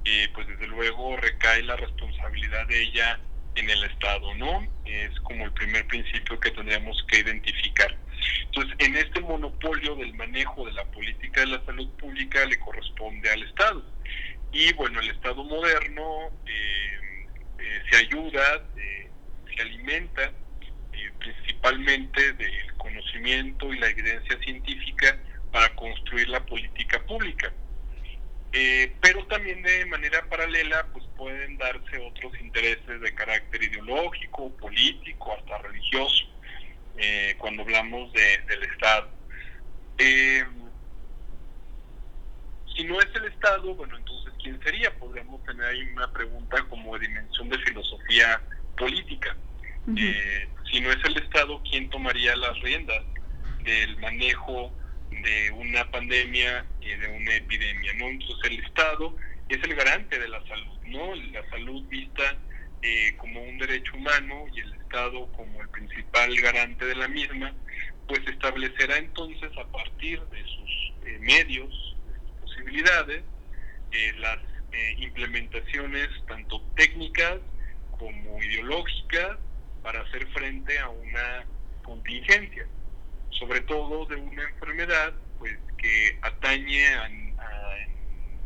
eh, pues desde luego recae la responsabilidad de ella en el Estado, ¿no? Es como el primer principio que tendríamos que identificar. Entonces, en este monopolio del manejo de la política de la salud pública le corresponde al Estado. Y bueno, el Estado moderno eh, eh, se ayuda, se alimenta principalmente del conocimiento y la evidencia científica para construir la política pública. Eh, pero también de manera paralela pues pueden darse otros intereses de carácter ideológico, político, hasta religioso, eh, cuando hablamos del Estado. Eh, si no es el Estado, bueno, entonces ¿quién sería? Podríamos tener ahí una pregunta como de dimensión de filosofía política. si no es el Estado, ¿quién tomaría las riendas del manejo de una pandemia y de una epidemia, ¿no? Entonces el Estado es el garante de la salud, ¿no? La salud vista eh, como un derecho humano y el Estado como el principal garante de la misma, pues establecerá entonces a partir de sus eh, medios, posibilidades, eh, las implementaciones tanto técnicas como ideológicas para hacer frente a una contingencia, sobre todo de una enfermedad pues que atañe a,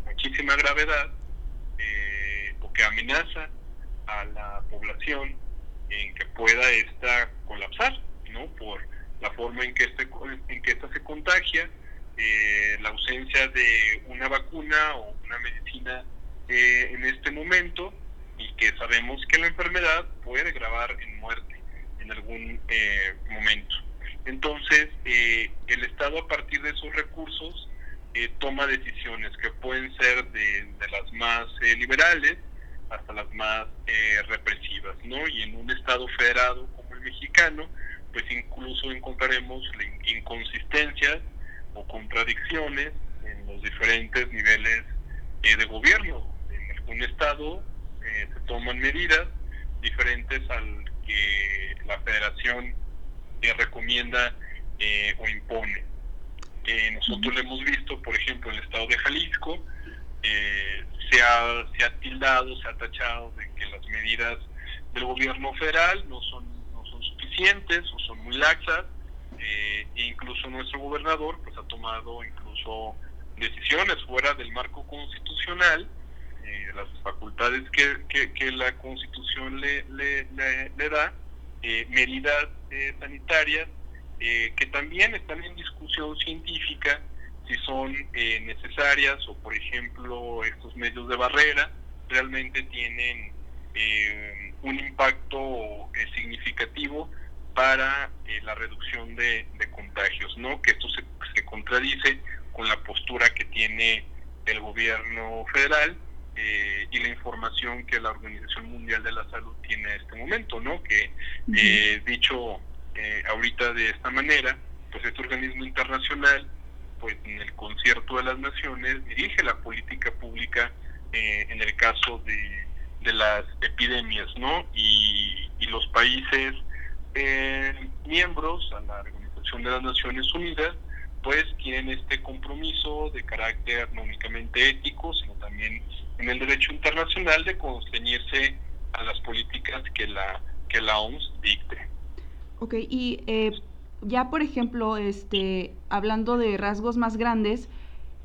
muchísima gravedad o que amenaza a la población en que pueda esta colapsar, ¿no? Por la forma en que, este, en que esta se contagia, eh, la ausencia de una vacuna o una medicina eh, en este momento y que sabemos que la enfermedad puede grabar en muerte en algún eh, momento. Entonces, el Estado a partir de esos recursos toma decisiones que pueden ser de, las más liberales hasta las más represivas, ¿no? Y en un Estado federado como el mexicano, pues incluso encontraremos inconsistencias o contradicciones en los diferentes niveles eh, de gobierno. En algún estado eh, se toman medidas diferentes al que la federación eh, recomienda o impone. Nosotros lo hemos visto, por ejemplo, en el estado de Jalisco, se, ha, se ha tildado, se ha tachado de que las medidas del gobierno federal no son o son muy laxas. Eh, e incluso nuestro gobernador pues ha tomado incluso decisiones fuera del marco constitucional, eh, las facultades que, que, la constitución le, le, le, da, eh, medidas eh, que también están en discusión científica si son necesarias o por ejemplo estos medios de barrera realmente tienen un impacto significativo para eh, la reducción de, contagios, ¿no? Que esto se, se, contradice con la postura que tiene el gobierno federal eh, y la información que la Organización Mundial de la Salud tiene en este momento, ¿no? Que eh, dicho ahorita de esta manera, pues este organismo internacional, pues en el concierto de las naciones dirige la política pública en el caso de, de las epidemias, ¿no? Y, y los países eh, miembros a la Organización de las Naciones Unidas, pues tienen este compromiso de carácter no únicamente ético, sino también en el derecho internacional de constreñirse a las políticas que la que la OMS dicte. Ok, y eh, ya por ejemplo, este, hablando de rasgos más grandes,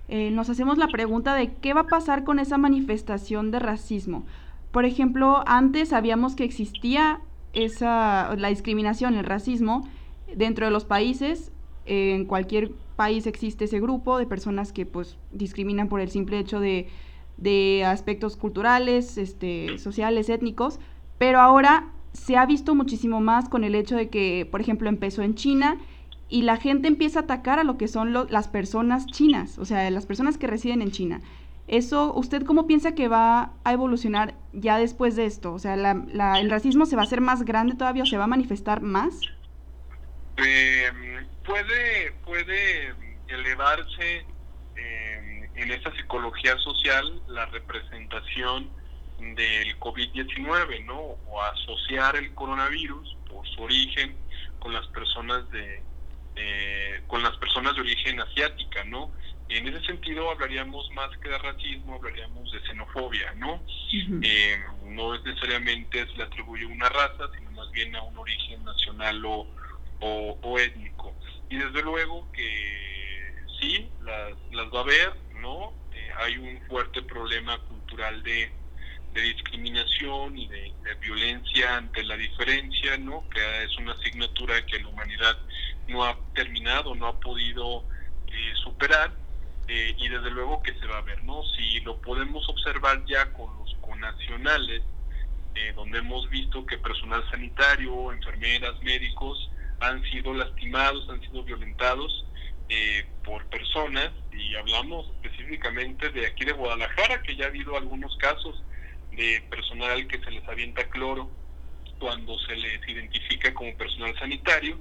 eh, nos hacemos la pregunta de qué va a pasar con esa manifestación de racismo. Por ejemplo, antes sabíamos que existía esa, la discriminación, el racismo dentro de los países. en cualquier país existe ese grupo de personas que pues discriminan por el simple hecho de, de aspectos culturales, este, sociales, étnicos, pero ahora se ha visto muchísimo más con el hecho de que, por ejemplo, empezó en China y la gente empieza a atacar a lo que son las personas chinas, o sea, las personas que residen en China. Eso, ¿usted cómo piensa que va a evolucionar ya después de esto? O sea, ¿el racismo se va a hacer más grande todavía se va a manifestar más? Em, puede, puede elevarse em, en esta psicología social la representación del COVID-19, ¿no? O asociar el coronavirus por su origen con las personas de con las personas de origen asiática, ¿no? En ese sentido hablaríamos más que de racismo, hablaríamos de xenofobia, ¿no? Eh, no es necesariamente se le atribuye una raza, sino más bien a un origen nacional o, o, étnico. Y desde luego que sí, las, las va a haber, ¿no? Eh, hay un fuerte problema cultural de, de discriminación y de, violencia ante la diferencia, ¿no? Que es una asignatura que la humanidad no ha terminado, no ha podido eh, superar eh, y desde luego que se va a ver, ¿no? Si lo podemos observar ya con los conacionales, eh, donde hemos visto que personal sanitario, enfermeras, médicos han sido lastimados, han sido violentados eh, por personas, y hablamos específicamente de aquí de Guadalajara, que ya ha habido algunos casos de personal que se les avienta cloro cuando se les identifica como personal sanitario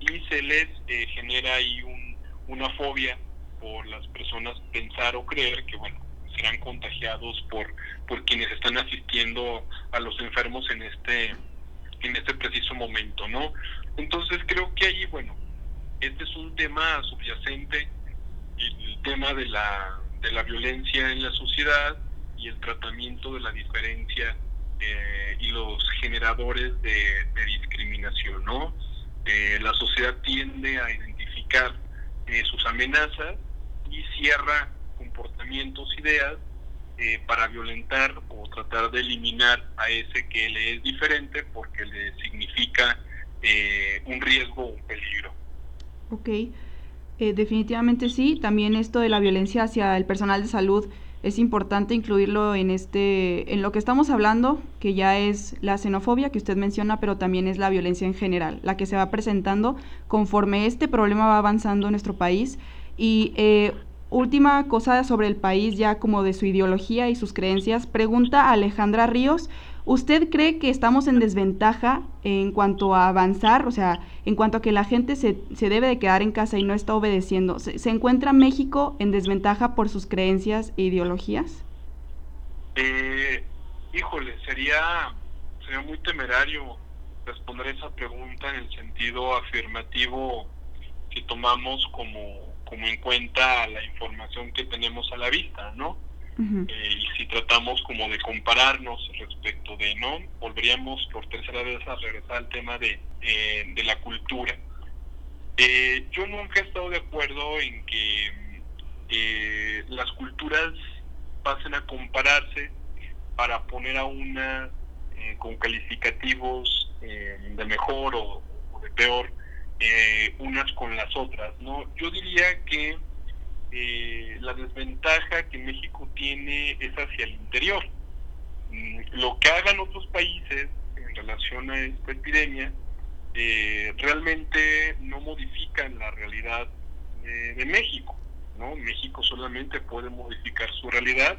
y se les genera ahí un, una fobia por las personas pensar o creer que, bueno, serán contagiados por, por quienes están asistiendo a los enfermos en este, en este preciso momento, ¿no? Entonces creo que ahí, bueno, este es un tema subyacente el tema de la, de la violencia en la sociedad y el tratamiento de la diferencia eh, y los generadores de, discriminación, ¿no? Eh, la sociedad tiende a identificar eh, sus amenazas y cierra comportamientos, ideas para violentar o tratar de eliminar a ese que le es diferente porque le significa un riesgo o un peligro. Ok, definitivamente sí. También esto de la violencia hacia el personal de salud es importante incluirlo en este en lo que estamos hablando, que ya es la xenofobia que usted menciona, pero también es la violencia en general, la que se va presentando conforme este problema va avanzando en nuestro país. Y eh, última cosa sobre el país, ya como de su ideología y sus creencias, pregunta Alejandra Ríos ¿Usted cree que estamos en desventaja en cuanto a avanzar, o sea, en cuanto a que la gente se, se debe de quedar en casa y no está obedeciendo? ¿Se, encuentra México en desventaja por sus creencias e ideologías? Eh, híjole, sería, sería muy temerario responder esa pregunta en el sentido afirmativo que tomamos como, como en cuenta la información que tenemos a la vista, ¿no? Eh, y si tratamos como de compararnos respecto de, ¿no? Volveríamos por tercera vez a regresar al tema de, eh, de la cultura. Eh, yo nunca he estado de acuerdo en que las culturas pasen a compararse para poner a una con calificativos de mejor o, o de peor unas con las otras, ¿no? Yo diría que eh, la desventaja que México tiene es hacia el interior. Mm, lo que hagan otros países en relación a esta epidemia eh, realmente no modifican la realidad de México. ¿no? México solamente puede modificar su realidad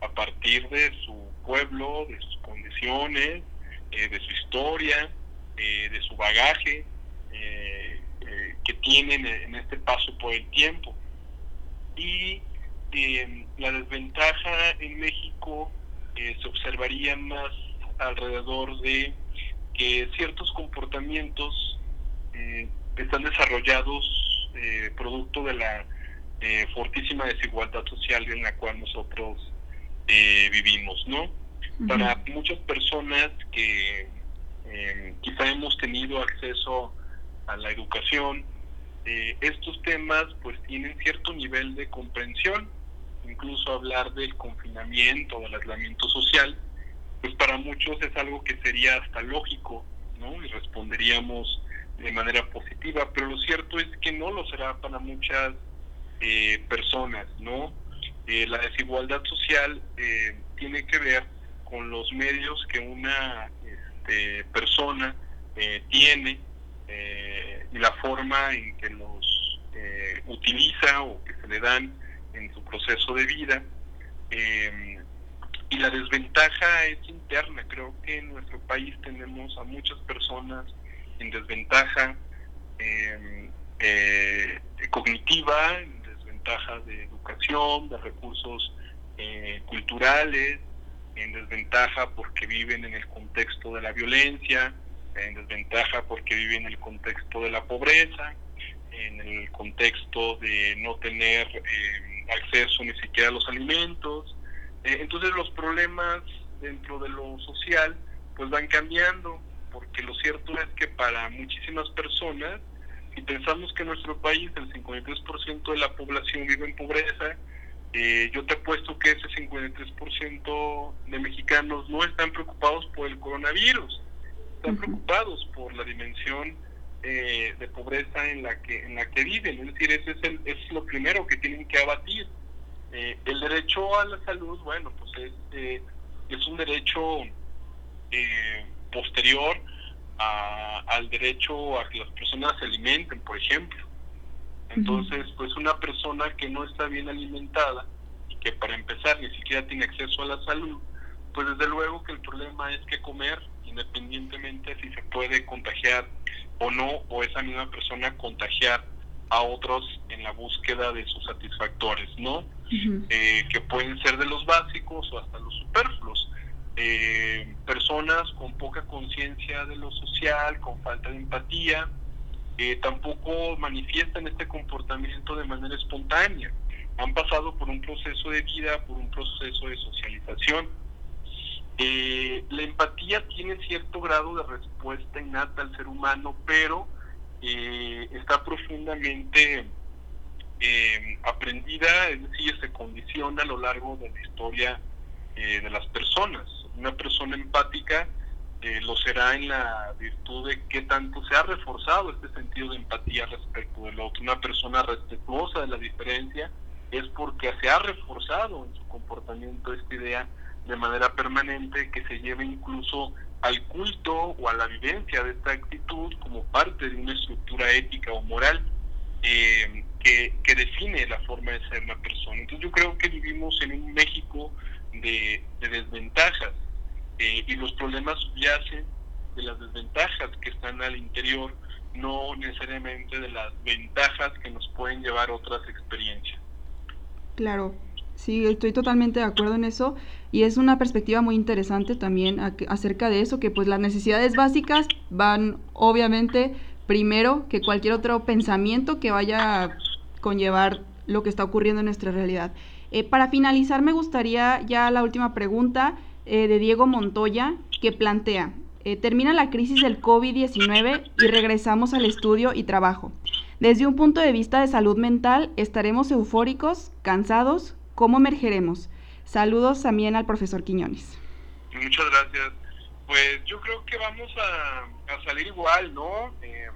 a partir de su pueblo, de sus condiciones, eh, de su historia, de su bagaje que tienen en este paso por el tiempo y eh, la desventaja en México eh, se observaría más alrededor de que ciertos comportamientos eh, están desarrollados producto de la fortísima desigualdad social en la cual nosotros vivimos, ¿no? Para muchas personas que quizá hemos tenido acceso a la educación, eh, estos temas pues tienen cierto nivel de comprensión, incluso hablar del confinamiento, del aislamiento social, pues para muchos es algo que sería hasta lógico, ¿no? Y responderíamos de manera positiva, pero lo cierto es que no lo será para muchas eh, personas, ¿no? Eh, la desigualdad social tiene que ver con los medios que una este, persona tiene eh, y la forma en que los eh, utiliza o que se le dan en su proceso de vida. Em, y la desventaja es interna. Creo que en nuestro país tenemos a muchas personas en desventaja em, eh, cognitiva, en desventaja de educación, de recursos culturales, en desventaja porque viven en el contexto de la violencia, en desventaja porque vive en el contexto de la pobreza, en el contexto de no tener eh, acceso ni siquiera a los alimentos. Eh, entonces los problemas dentro de lo social pues van cambiando, porque lo cierto es que para muchísimas personas, si pensamos que en nuestro país el 53% de la población vive en pobreza, eh, yo te apuesto que ese 53% de mexicanos no están preocupados por el coronavirus están preocupados por la dimensión eh, de pobreza en la que en la que viven. Es decir, ese es, el, es lo primero que tienen que abatir. Eh, el derecho a la salud, bueno, pues es, eh, es un derecho posterior al derecho a que las personas se alimenten, por ejemplo. Entonces, pues una persona que no está bien alimentada y que para empezar ni siquiera tiene acceso a la salud, pues desde luego que el problema es que comer independientemente si se puede contagiar o no, o esa misma persona contagiar a otros en la búsqueda de sus satisfactores, ¿no? Eh, que pueden ser de los básicos o hasta los superfluos. Eh, personas con poca conciencia de lo social, con falta de empatía, eh, tampoco manifiestan este comportamiento de manera espontánea. Han pasado por un proceso de vida, por un proceso de socialización. Eh, la empatía tiene cierto grado de respuesta innata al ser humano, pero eh, está profundamente aprendida, es decir, se condiciona a lo largo de la historia de las personas. Una persona empática eh, lo será en la virtud de que tanto se ha reforzado este sentido de empatía respecto del otro. Una persona respetuosa de la diferencia es porque se ha reforzado en su comportamiento esta idea de manera permanente que se lleve incluso al culto o a la vivencia de esta actitud como parte de una estructura ética o moral eh, que, que, define la forma de ser una persona. Entonces yo creo que vivimos en un México de, de desventajas eh, y los problemas yacen de las desventajas que están al interior, no necesariamente de las ventajas que nos pueden llevar otras experiencias. Claro, sí, estoy totalmente de acuerdo en eso y es una perspectiva muy interesante también acerca de eso, que pues las necesidades básicas van obviamente primero que cualquier otro pensamiento que vaya a conllevar lo que está ocurriendo en nuestra realidad. Eh, para finalizar, me gustaría ya la última pregunta. Eh, de Diego Montoya que plantea, eh, termina la crisis del COVID-19 y regresamos al estudio y trabajo. Desde un punto de vista de salud mental, ¿estaremos eufóricos, cansados? ¿Cómo emergeremos? Saludos también al profesor Quiñones. Muchas gracias. Pues yo creo que vamos a, salir igual, ¿no? Eh,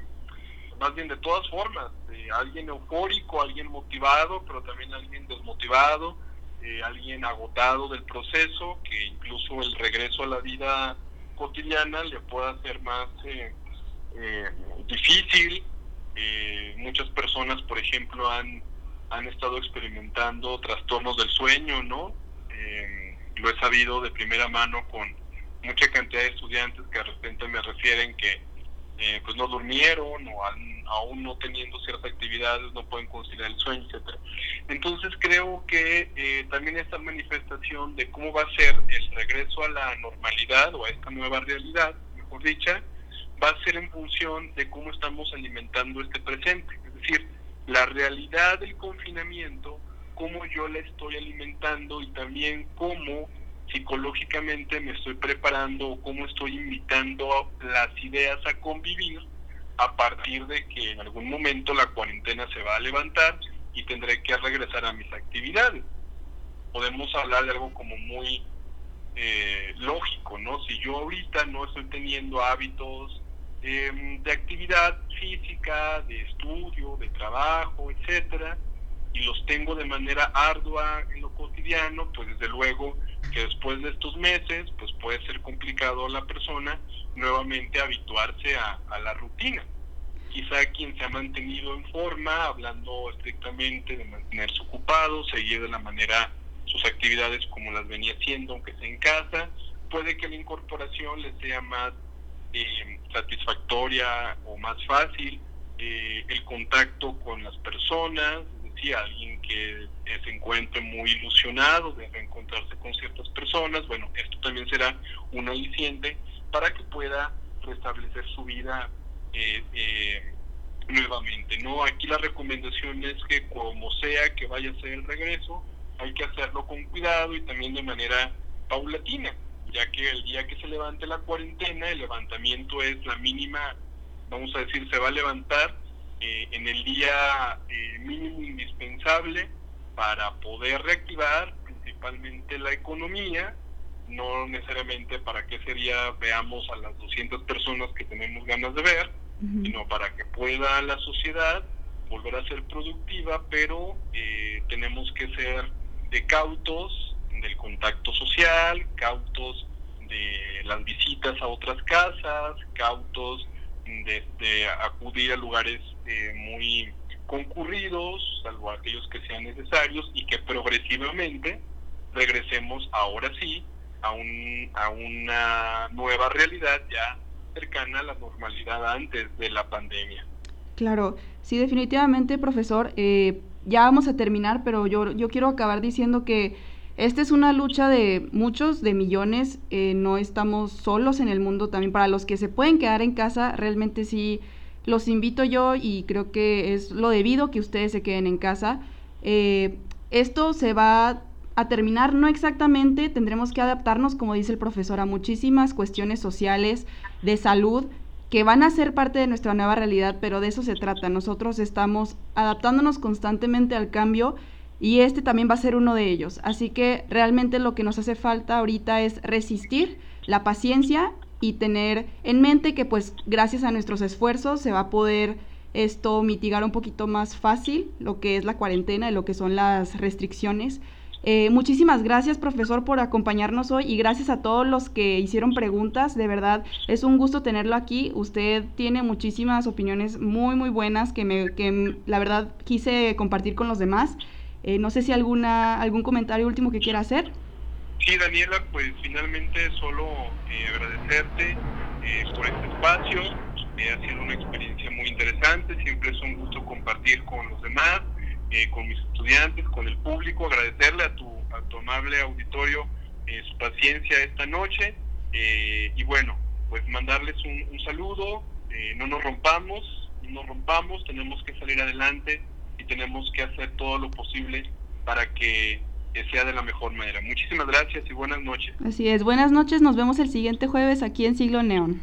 más bien de todas formas, alguien eufórico, alguien motivado, pero también alguien desmotivado eh, alguien agotado del proceso, que incluso el regreso a la vida cotidiana le pueda ser más eh, eh, difícil. muchas personas, por ejemplo, han, han estado experimentando trastornos del sueño, ¿no? lo he sabido de primera mano con mucha cantidad de estudiantes que de repente me refieren que eh, pues no durmieron o aún no teniendo ciertas actividades no pueden conciliar el sueño, etcétera. Entonces creo que eh, también esta manifestación de cómo va a ser el regreso a la normalidad o a esta nueva realidad, mejor dicha, va a ser en función de cómo estamos alimentando este presente. Es decir, la realidad del confinamiento, cómo yo la estoy alimentando y también cómo psicológicamente me estoy preparando o cómo estoy invitando las ideas a convivir a partir de que en algún momento la cuarentena se va a levantar y tendré que regresar a mis actividades. Podemos hablar de algo como muy eh, lógico, ¿no? Si yo ahorita no estoy teniendo hábitos em, de actividad física, de estudio, de trabajo, etcétera, y los tengo de manera ardua en lo cotidiano, pues desde luego que después de estos meses, pues puede ser complicado a la persona nuevamente habituarse a, la rutina. Quizá quien se ha mantenido en forma, hablando estrictamente de mantenerse ocupado, seguir de la manera sus actividades como las venía haciendo, aunque sea en casa, puede que la incorporación le sea más eh, satisfactoria o más fácil, eh, el contacto con las personas, alguien que se encuentre muy ilusionado de reencontrarse con ciertas personas, bueno, esto también será un aliciente para que pueda restablecer su vida eh, eh, nuevamente. No, aquí la recomendación es que como sea que vaya a ser el regreso, hay que hacerlo con cuidado y también de manera paulatina, ya que el día que se levante la cuarentena, el levantamiento es la mínima, vamos a decir, se va a levantar eh, en el día eh, mínimo indispensable para poder reactivar principalmente la economía, no necesariamente para que ese día veamos a las 200 personas que tenemos ganas de ver, sino para que pueda la sociedad volver a ser productiva, pero eh, tenemos que ser de cautos del contacto social, cautos de las visitas a otras casas, cautos de, acudir a lugares eh, muy concurridos, salvo aquellos que sean necesarios, y que progresivamente regresemos ahora sí a, un, a una nueva realidad ya cercana a la normalidad antes de la pandemia. Claro, sí, definitivamente, profesor. Eh, ya vamos a terminar, pero yo, yo quiero acabar diciendo que esta es una lucha de muchos, de millones, eh, no estamos solos en el mundo también. Para los que se pueden quedar en casa, realmente sí los invito yo y creo que es lo debido que ustedes se queden en casa. Eh, esto se va a terminar, no exactamente, tendremos que adaptarnos, como dice el profesor, a muchísimas cuestiones sociales, de salud, que van a ser parte de nuestra nueva realidad, pero de eso se trata. Nosotros estamos adaptándonos constantemente al cambio y este también va a ser uno de ellos. Así que realmente lo que nos hace falta ahorita es resistir la paciencia y tener en mente que pues gracias a nuestros esfuerzos se va a poder esto mitigar un poquito más fácil lo que es la cuarentena y lo que son las restricciones. Eh, muchísimas gracias, profesor, por acompañarnos hoy y gracias a todos los que hicieron preguntas. De verdad, es un gusto tenerlo aquí. Usted tiene muchísimas opiniones muy, muy buenas que, me, que la verdad quise compartir con los demás. Eh, no sé si alguna algún comentario último que quiera hacer. Sí, Daniela, pues finalmente solo eh, agradecerte eh, por este espacio. ha sido una experiencia muy interesante. Siempre es un gusto compartir con los demás, con mis estudiantes, con el público. Agradecerle a tu, a tu amable auditorio su paciencia esta noche. y bueno, pues mandarles un, un saludo. no nos rompamos, no nos rompamos. Tenemos que salir adelante tenemos que hacer todo lo posible para que sea de la mejor manera. Muchísimas gracias y buenas noches. Así es, buenas noches, nos vemos el siguiente jueves aquí en Siglo Neón.